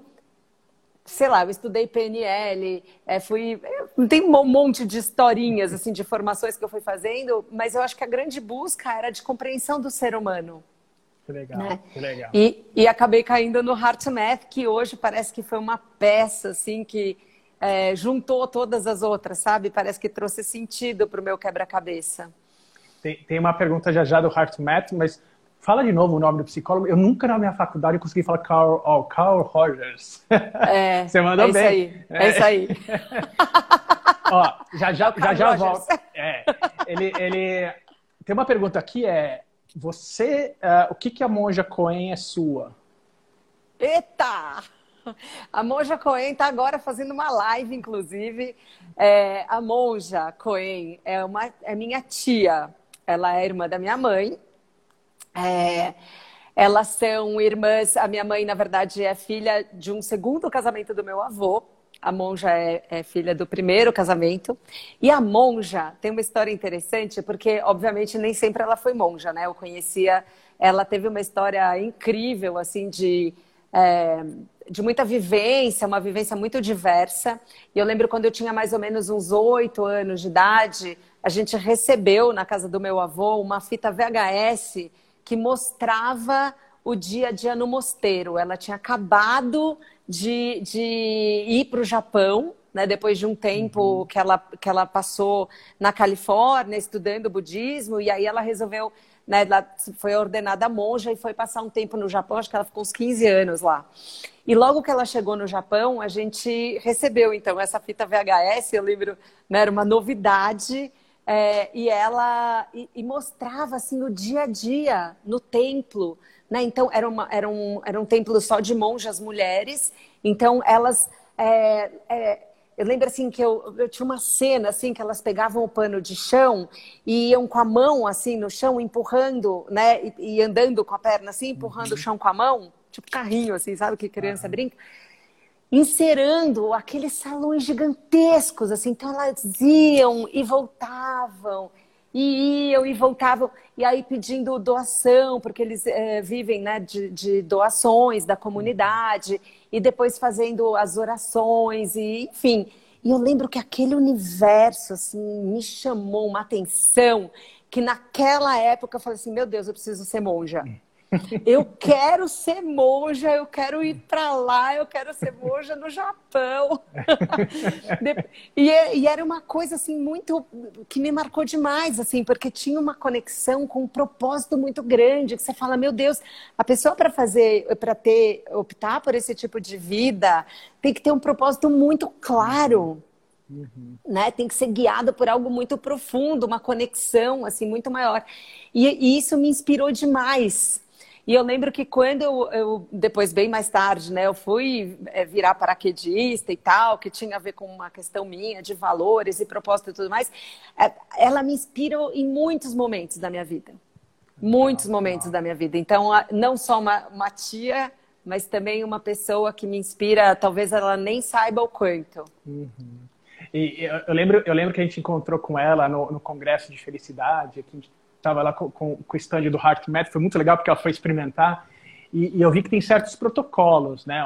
sei lá, eu estudei PNL, é, fui, tem um monte de historinhas assim de formações que eu fui fazendo, mas eu acho que a grande busca era de compreensão do ser humano.
Que legal, né? que legal.
E, e acabei caindo no Heart Math, que hoje parece que foi uma peça, assim, que é, juntou todas as outras, sabe? Parece que trouxe sentido para o meu quebra-cabeça.
Tem, tem uma pergunta já já do Heart Math, mas fala de novo o nome do psicólogo. Eu nunca na minha faculdade consegui falar Carl, oh, Carl Rogers.
É, Você mandou é bem. Aí, é. é isso aí.
Ó, já já, já, já volto. É, ele, ele... Tem uma pergunta aqui, é você, uh, o que, que a monja Coen é sua?
Eita! A Monja Coen está agora fazendo uma live, inclusive. É, a Monja Coen é, uma, é minha tia. Ela é irmã da minha mãe. É, elas são irmãs. A minha mãe, na verdade, é filha de um segundo casamento do meu avô. A Monja é, é, filha do primeiro casamento. E a Monja tem uma história interessante, porque, obviamente, nem sempre ela foi monja, né? Eu conhecia. Ela teve uma história incrível, assim, de. É, de muita vivência, uma vivência muito diversa. E eu lembro quando eu tinha mais ou menos uns oito anos de idade, a gente recebeu na casa do meu avô uma fita VHS que mostrava o dia a dia no mosteiro. Ela tinha acabado de, de ir para o Japão, né, depois de um tempo uhum. que, ela, que ela passou na Califórnia estudando budismo, e aí ela resolveu né, ela foi ordenada monja e foi passar um tempo no Japão, acho que ela ficou uns 15 anos lá. E logo que ela chegou no Japão, a gente recebeu então essa fita VHS, eu lembro, né, era uma novidade, é, e ela e, e, mostrava assim o dia a dia no templo, né? Então era, uma, era, um, era um templo só de monjas mulheres, então elas é, é, eu lembro assim que eu, eu tinha uma cena assim que elas pegavam o pano de chão e iam com a mão assim no chão empurrando, né? E, e andando com a perna assim, empurrando uhum. o chão com a mão, tipo carrinho assim, sabe que criança uhum. brinca? Encerando aqueles salões gigantescos assim, então elas iam e voltavam e iam e voltavam, e aí pedindo doação, porque eles é, vivem né, de, de, doações da comunidade, e depois fazendo as orações, e enfim. E eu lembro que aquele universo assim, me chamou uma atenção, que naquela época eu falei assim: meu Deus, eu preciso ser monja. Eu quero ser monja, eu quero ir para lá, eu quero ser monja no Japão. e, e, era uma coisa assim muito que me marcou demais, assim, porque tinha uma conexão com um propósito muito grande, que você fala, meu Deus, a pessoa para fazer, para ter, optar por esse tipo de vida, tem que ter um propósito muito claro. Uhum. Né? Tem que ser guiado por algo muito profundo, uma conexão assim muito maior. E, e isso me inspirou demais. E eu lembro que quando eu, eu depois, bem mais tarde, né, eu fui é, virar paraquedista e tal, que tinha a ver com uma questão minha de valores e propósito e tudo mais, é, ela me inspirou em muitos momentos da minha vida. Muitos momentos da minha vida. Então, não só uma, uma tia, mas também uma pessoa que me inspira, talvez ela nem saiba o quanto. Uhum.
E eu lembro, eu lembro que a gente encontrou com ela no, no Congresso de Felicidade, aqui estava lá com, com, o stand do Heart Math, foi muito legal porque ela foi experimentar e, e eu vi que tem certos protocolos, né?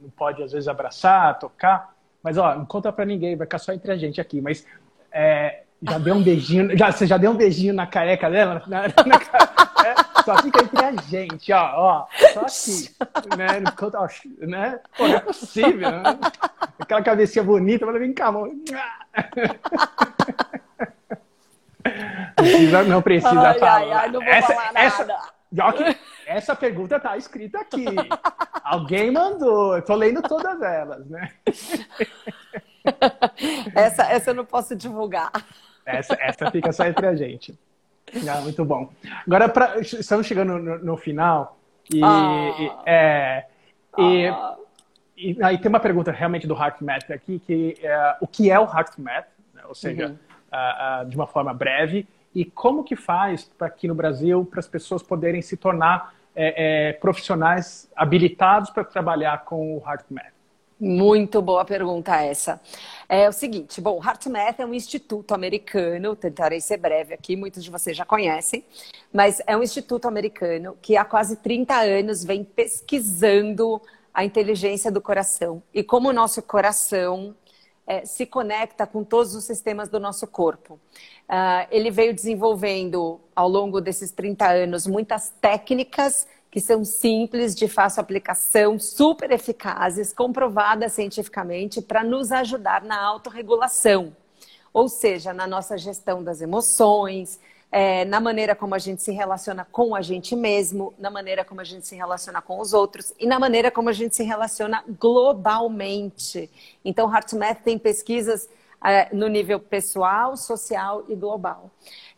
Não pode às vezes abraçar, tocar, mas ó, não conta para ninguém, vai ficar só entre a gente aqui. Mas é, já deu um beijinho, já, você já deu um beijinho na careca dela? Na, na, na, é, só fica entre a gente, ó, ó, só aqui, né? Não conta, ó, né? Pô, não é possível, né? Aquela cabecinha bonita, mas vem cá, mão. Precisa, não precisa
ai,
falar.
Ai, ai, não vou essa, falar
essa, nada. essa pergunta tá escrita aqui. Alguém mandou. Eu tô lendo todas elas, né?
essa, essa eu não posso divulgar.
Essa, essa fica só entre a gente. Ah, muito bom. Agora, pra, estamos chegando no, no final. E, ah. e, é, e, ah. e, aí tem uma pergunta realmente do HeartMath aqui, que é, o que é o HeartMath? Né? Ou seja, uhum uh, de uma forma breve e como que faz para aqui no Brasil para as pessoas poderem se tornar é, é, profissionais habilitados para trabalhar com o HeartMath?
Muito boa pergunta essa. É o seguinte, bom, HeartMath é um instituto americano, tentarei ser breve aqui, muitos de vocês já conhecem, mas é um instituto americano que há quase 30 anos vem pesquisando a inteligência do coração e como o nosso coração é, se conecta com todos os sistemas do nosso corpo. Uh, ele veio desenvolvendo, ao longo desses 30 anos, muitas técnicas que são simples, de fácil aplicação, super eficazes, comprovadas cientificamente, para nos ajudar na autorregulação. Ou seja, na nossa gestão das emoções, é, na maneira como a gente se relaciona com a gente mesmo, na maneira como a gente se relaciona com os outros e na maneira como a gente se relaciona globalmente. Então, HeartMath tem pesquisas é, no nível pessoal, social e global.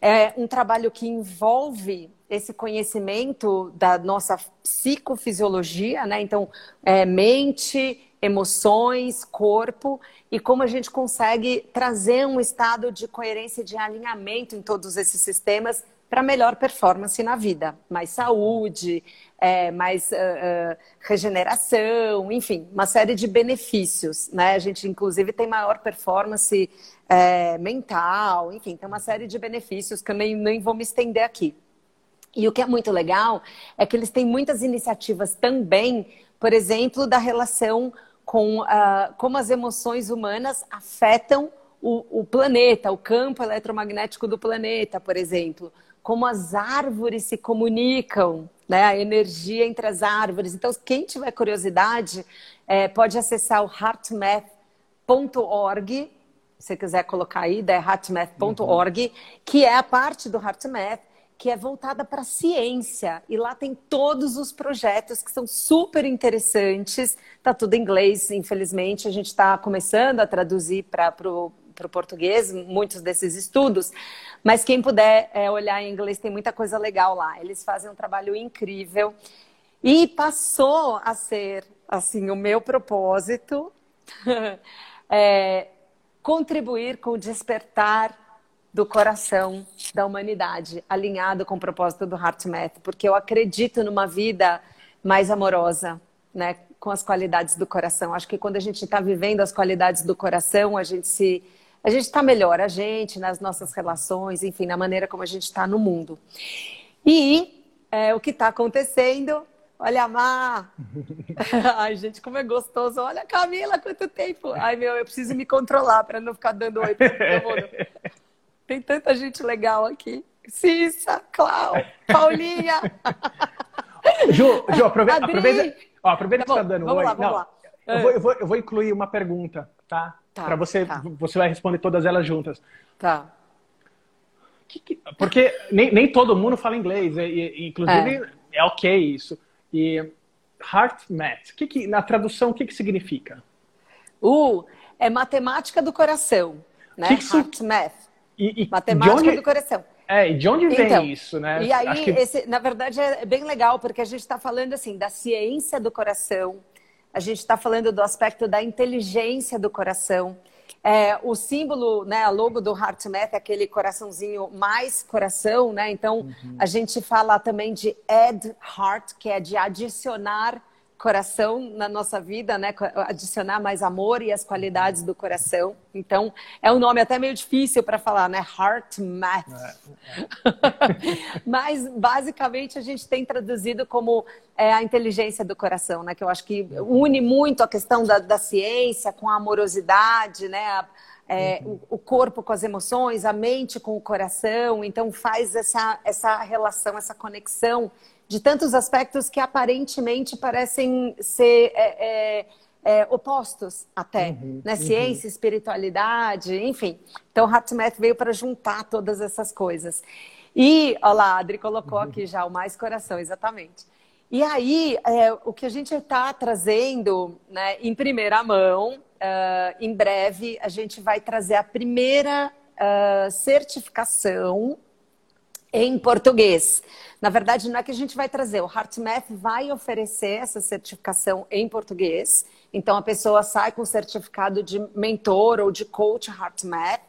É um trabalho que envolve esse conhecimento da nossa psicofisiologia, né? Então, é, mente, emoções, corpo e como a gente consegue trazer um estado de coerência e de alinhamento em todos esses sistemas para melhor performance na vida, mais saúde, é, mais uh, uh, regeneração, enfim, uma série de benefícios, né? A gente inclusive tem maior performance é, mental, enfim, tem uma série de benefícios que eu nem, nem vou me estender aqui. E o que é muito legal é que eles têm muitas iniciativas também, por exemplo, da relação com uh, como as emoções humanas afetam o, o planeta, o campo eletromagnético do planeta, por exemplo como as árvores se comunicam, né? A energia entre as árvores. Então, quem tiver curiosidade, é, pode acessar o heartmath.org, se você quiser colocar aí, é heartmath.org, uhum. que é a parte do HeartMath que é voltada para a ciência. E lá tem todos os projetos que são super interessantes. Está tudo em inglês, infelizmente. A gente está começando a traduzir para para o português, muitos desses estudos, mas quem puder é, olhar em inglês tem muita coisa legal lá. Eles fazem um trabalho incrível e passou a ser assim o meu propósito é, contribuir com o despertar do coração da humanidade, alinhado com o propósito do HeartMath, porque eu acredito numa vida mais amorosa, né, com as qualidades do coração. Acho que quando a gente está vivendo as qualidades do coração, a gente se a gente está melhor, a gente, nas nossas relações, enfim, na maneira como a gente está no mundo. E é, o que está acontecendo Olha a Mar. Ai, gente, como é gostoso. Olha a Camila, quanto tempo. Ai, meu, eu preciso me controlar para não ficar dando oi para todo mundo. Tem tanta gente legal aqui. Cissa, Clau, Paulinha.
Ju, Ju aproveita, aproveita, ó, aproveita tá que você está dando
vamos
oi.
Lá, vamos
não,
lá.
Eu, vou, eu, vou, eu vou incluir uma pergunta, tá? Tá, para você, tá. você vai responder todas elas juntas.
Tá.
Que, que, porque nem, nem todo mundo fala inglês, e, e inclusive é. é. ok isso. E heart math, que que, na tradução, o que, que significa?
Uh, é matemática do coração, né? Que que isso... Heart math.
E, e
matemática onde... do coração.
É, e de onde vem então, isso, né?
E aí, que... esse, na verdade, é bem legal, porque a gente está falando assim da ciência do coração, a gente está falando do aspecto da inteligência do coração. É, o símbolo, né, a logo do HeartMath é aquele coraçãozinho mais coração, né? Então, uhum. a gente fala também de add heart, que é de adicionar coração na nossa vida, né? Adicionar mais amor e as qualidades do coração. Então, é um nome até meio difícil para falar, né? Heart Math. É. Mas, basicamente, a gente tem traduzido como é, a inteligência do coração, né? Que eu acho que une muito a questão da, da ciência com a amorosidade, né? A, é, uhum. o, o, corpo com as emoções, a mente com o coração. Então, faz essa, essa relação, essa conexão de tantos aspectos que aparentemente parecem ser é, é, é, opostos até, uhum, né? Uhum. Ciência, espiritualidade, enfim. Então, Hatmath veio para juntar todas essas coisas. E, olha lá, a Adri colocou uhum. aqui já o mais coração, exatamente. E aí, é, o que a gente está trazendo né, em primeira mão, uh, em breve, a gente vai trazer a primeira uh, certificação em português. Na verdade, não é que a gente vai trazer, o HeartMath vai oferecer essa certificação em português. Então, a pessoa sai com certificado de mentor ou de coach HeartMath.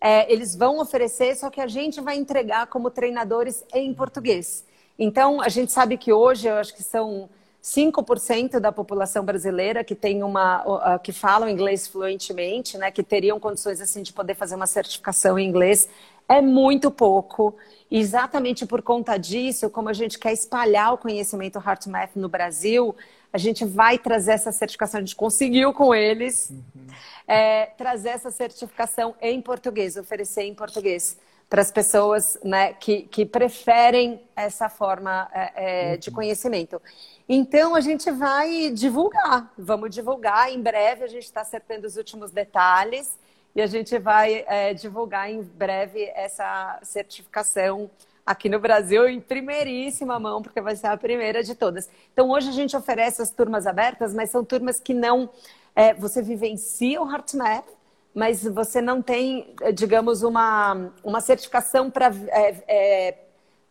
É, eles vão oferecer, só que a gente vai entregar como treinadores em português. Então, a gente sabe que hoje, eu acho que são 5% da população brasileira que tem uma que falam inglês fluentemente, né, que teriam condições assim de poder fazer uma certificação em inglês, é muito pouco. E exatamente por conta disso, como a gente quer espalhar o conhecimento HeartMath no Brasil, a gente vai trazer essa certificação, a gente conseguiu com eles uhum. é, trazer essa certificação em português, oferecer em português para as pessoas né, que, que preferem essa forma é, é, de uhum. conhecimento. Então, a gente vai divulgar, vamos divulgar. Em breve, a gente está acertando os últimos detalhes e a gente vai é, divulgar em breve essa certificação aqui no Brasil em primeiríssima mão, porque vai ser a primeira de todas. Então, hoje a gente oferece as turmas abertas, mas são turmas que não. É, você vivencia o HeartMath, mas você não tem, digamos, uma, uma certificação para é, é,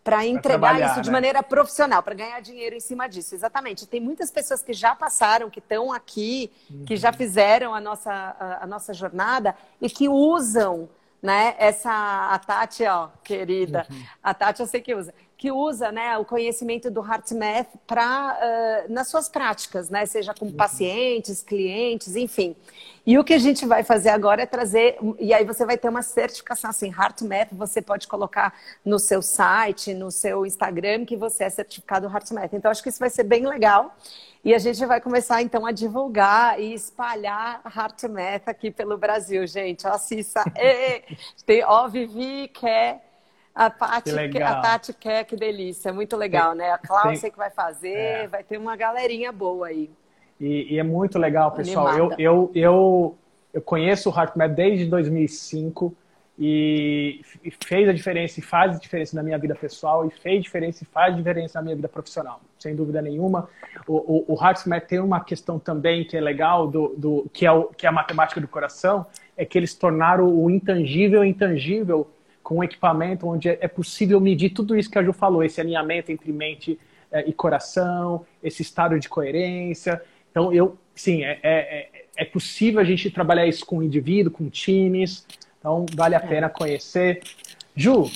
para entregar isso de né? maneira profissional, para ganhar dinheiro em cima disso. Exatamente. Tem muitas pessoas que já passaram, que estão aqui, uhum. que já fizeram a nossa, a, a, nossa jornada e que usam né, essa a Tati, ó, querida, uhum. a Tati eu sei que usa, que usa né, o conhecimento do HeartMath para uh, nas suas práticas, né, seja com uhum. pacientes, clientes, enfim. E o que a gente vai fazer agora é trazer, e aí você vai ter uma certificação assim, HeartMath, você pode colocar no seu site, no seu Instagram, que você é certificado HeartMath. Então, acho que isso vai ser bem legal. E a gente vai começar, então, a divulgar e espalhar HeartMath aqui pelo Brasil, gente. Ó, Cissa, tem, ó, Vivi quer... A Tati, que a Tati quer, que delícia, muito legal, né? A Cláudia que vai fazer, é. vai ter uma galerinha boa aí.
E, e é muito legal, pessoal. Eu, eu, eu, eu conheço o HeartMath desde 2005 e fez a diferença e faz a diferença na minha vida pessoal e fez diferença e faz diferença na minha vida profissional, sem dúvida nenhuma. O, o, o HeartMath tem uma questão também que é legal, do, do, que, é o, que é a matemática do coração, é que eles tornaram o intangível intangível com um equipamento onde é possível medir tudo isso que a Ju falou, esse alinhamento entre mente é, e coração, esse estado de coerência. Então, eu, sim, é, é, é possível a gente trabalhar isso com indivíduo, com times. Então, vale a pena conhecer. Ju,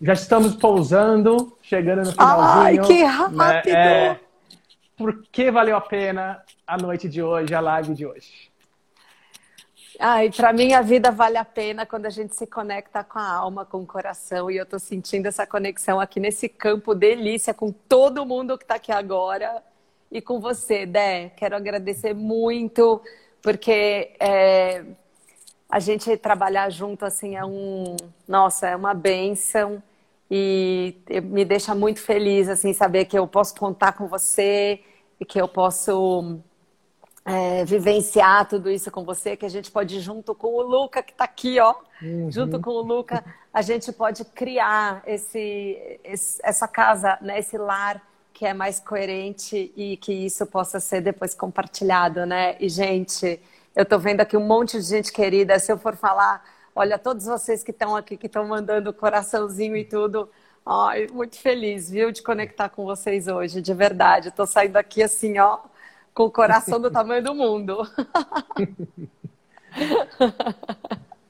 já estamos pousando, chegando no finalzinho.
Ai, que rápido! Né? É,
por que valeu a pena a noite de hoje, a live de hoje?
Ai, para mim a vida vale a pena quando a gente se conecta com a alma, com o coração. E eu estou sentindo essa conexão aqui nesse campo delícia com todo mundo que está aqui agora e com você, Dé. Quero agradecer muito, porque é, a gente trabalhar junto assim é um, nossa, é uma benção e me deixa muito feliz assim saber que eu posso contar com você e que eu posso é, vivenciar tudo isso com você, que a gente pode junto com o Luca que está aqui, ó, uhum. junto com o Luca, a gente pode criar esse, esse essa casa, né, esse lar que é mais coerente e que isso possa ser depois compartilhado, né? E, gente, eu estou vendo aqui um monte de gente querida. Se eu for falar, olha, todos vocês que estão aqui, que estão mandando coraçãozinho e tudo. Ai, muito feliz, viu, de conectar com vocês hoje, de verdade. Estou saindo aqui assim, ó, com o coração do tamanho do mundo.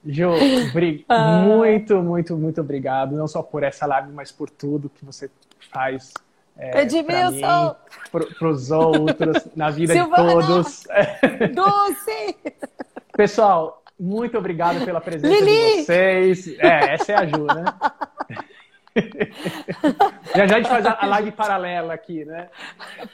Jo, ah. muito, muito, muito obrigado. Não só por essa live, mas por tudo que você faz
é, Edmilson!
Para os outros, na vida Silvana. de todos.
Dulce!
Pessoal, muito obrigado pela presença Lili. de vocês. É, essa é a Ju, né? já já a gente faz a live paralela aqui, né?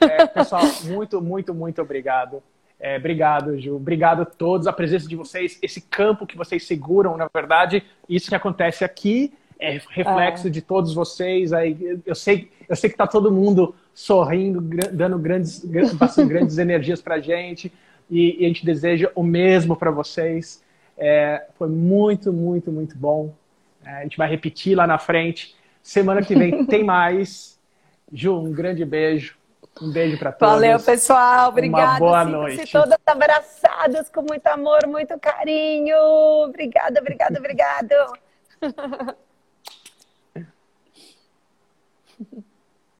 É, pessoal, muito, muito, muito obrigado. É, obrigado, Ju. Obrigado a todos, a presença de vocês, esse campo que vocês seguram, na verdade, isso que acontece aqui é reflexo é. de todos vocês. Aí, eu sei, eu sei que está todo mundo sorrindo, dando grandes, passando grandes energias para a gente. E, e, a gente deseja o mesmo para vocês. É, foi muito, muito, muito bom. É, a gente vai repetir lá na frente. Semana que vem tem mais. Ju, um grande beijo. Um beijo para todos.
Valeu, pessoal. Obrigada.
Uma boa noite.
todas abraçadas com muito amor, muito carinho. Obrigada, obrigada, obrigado.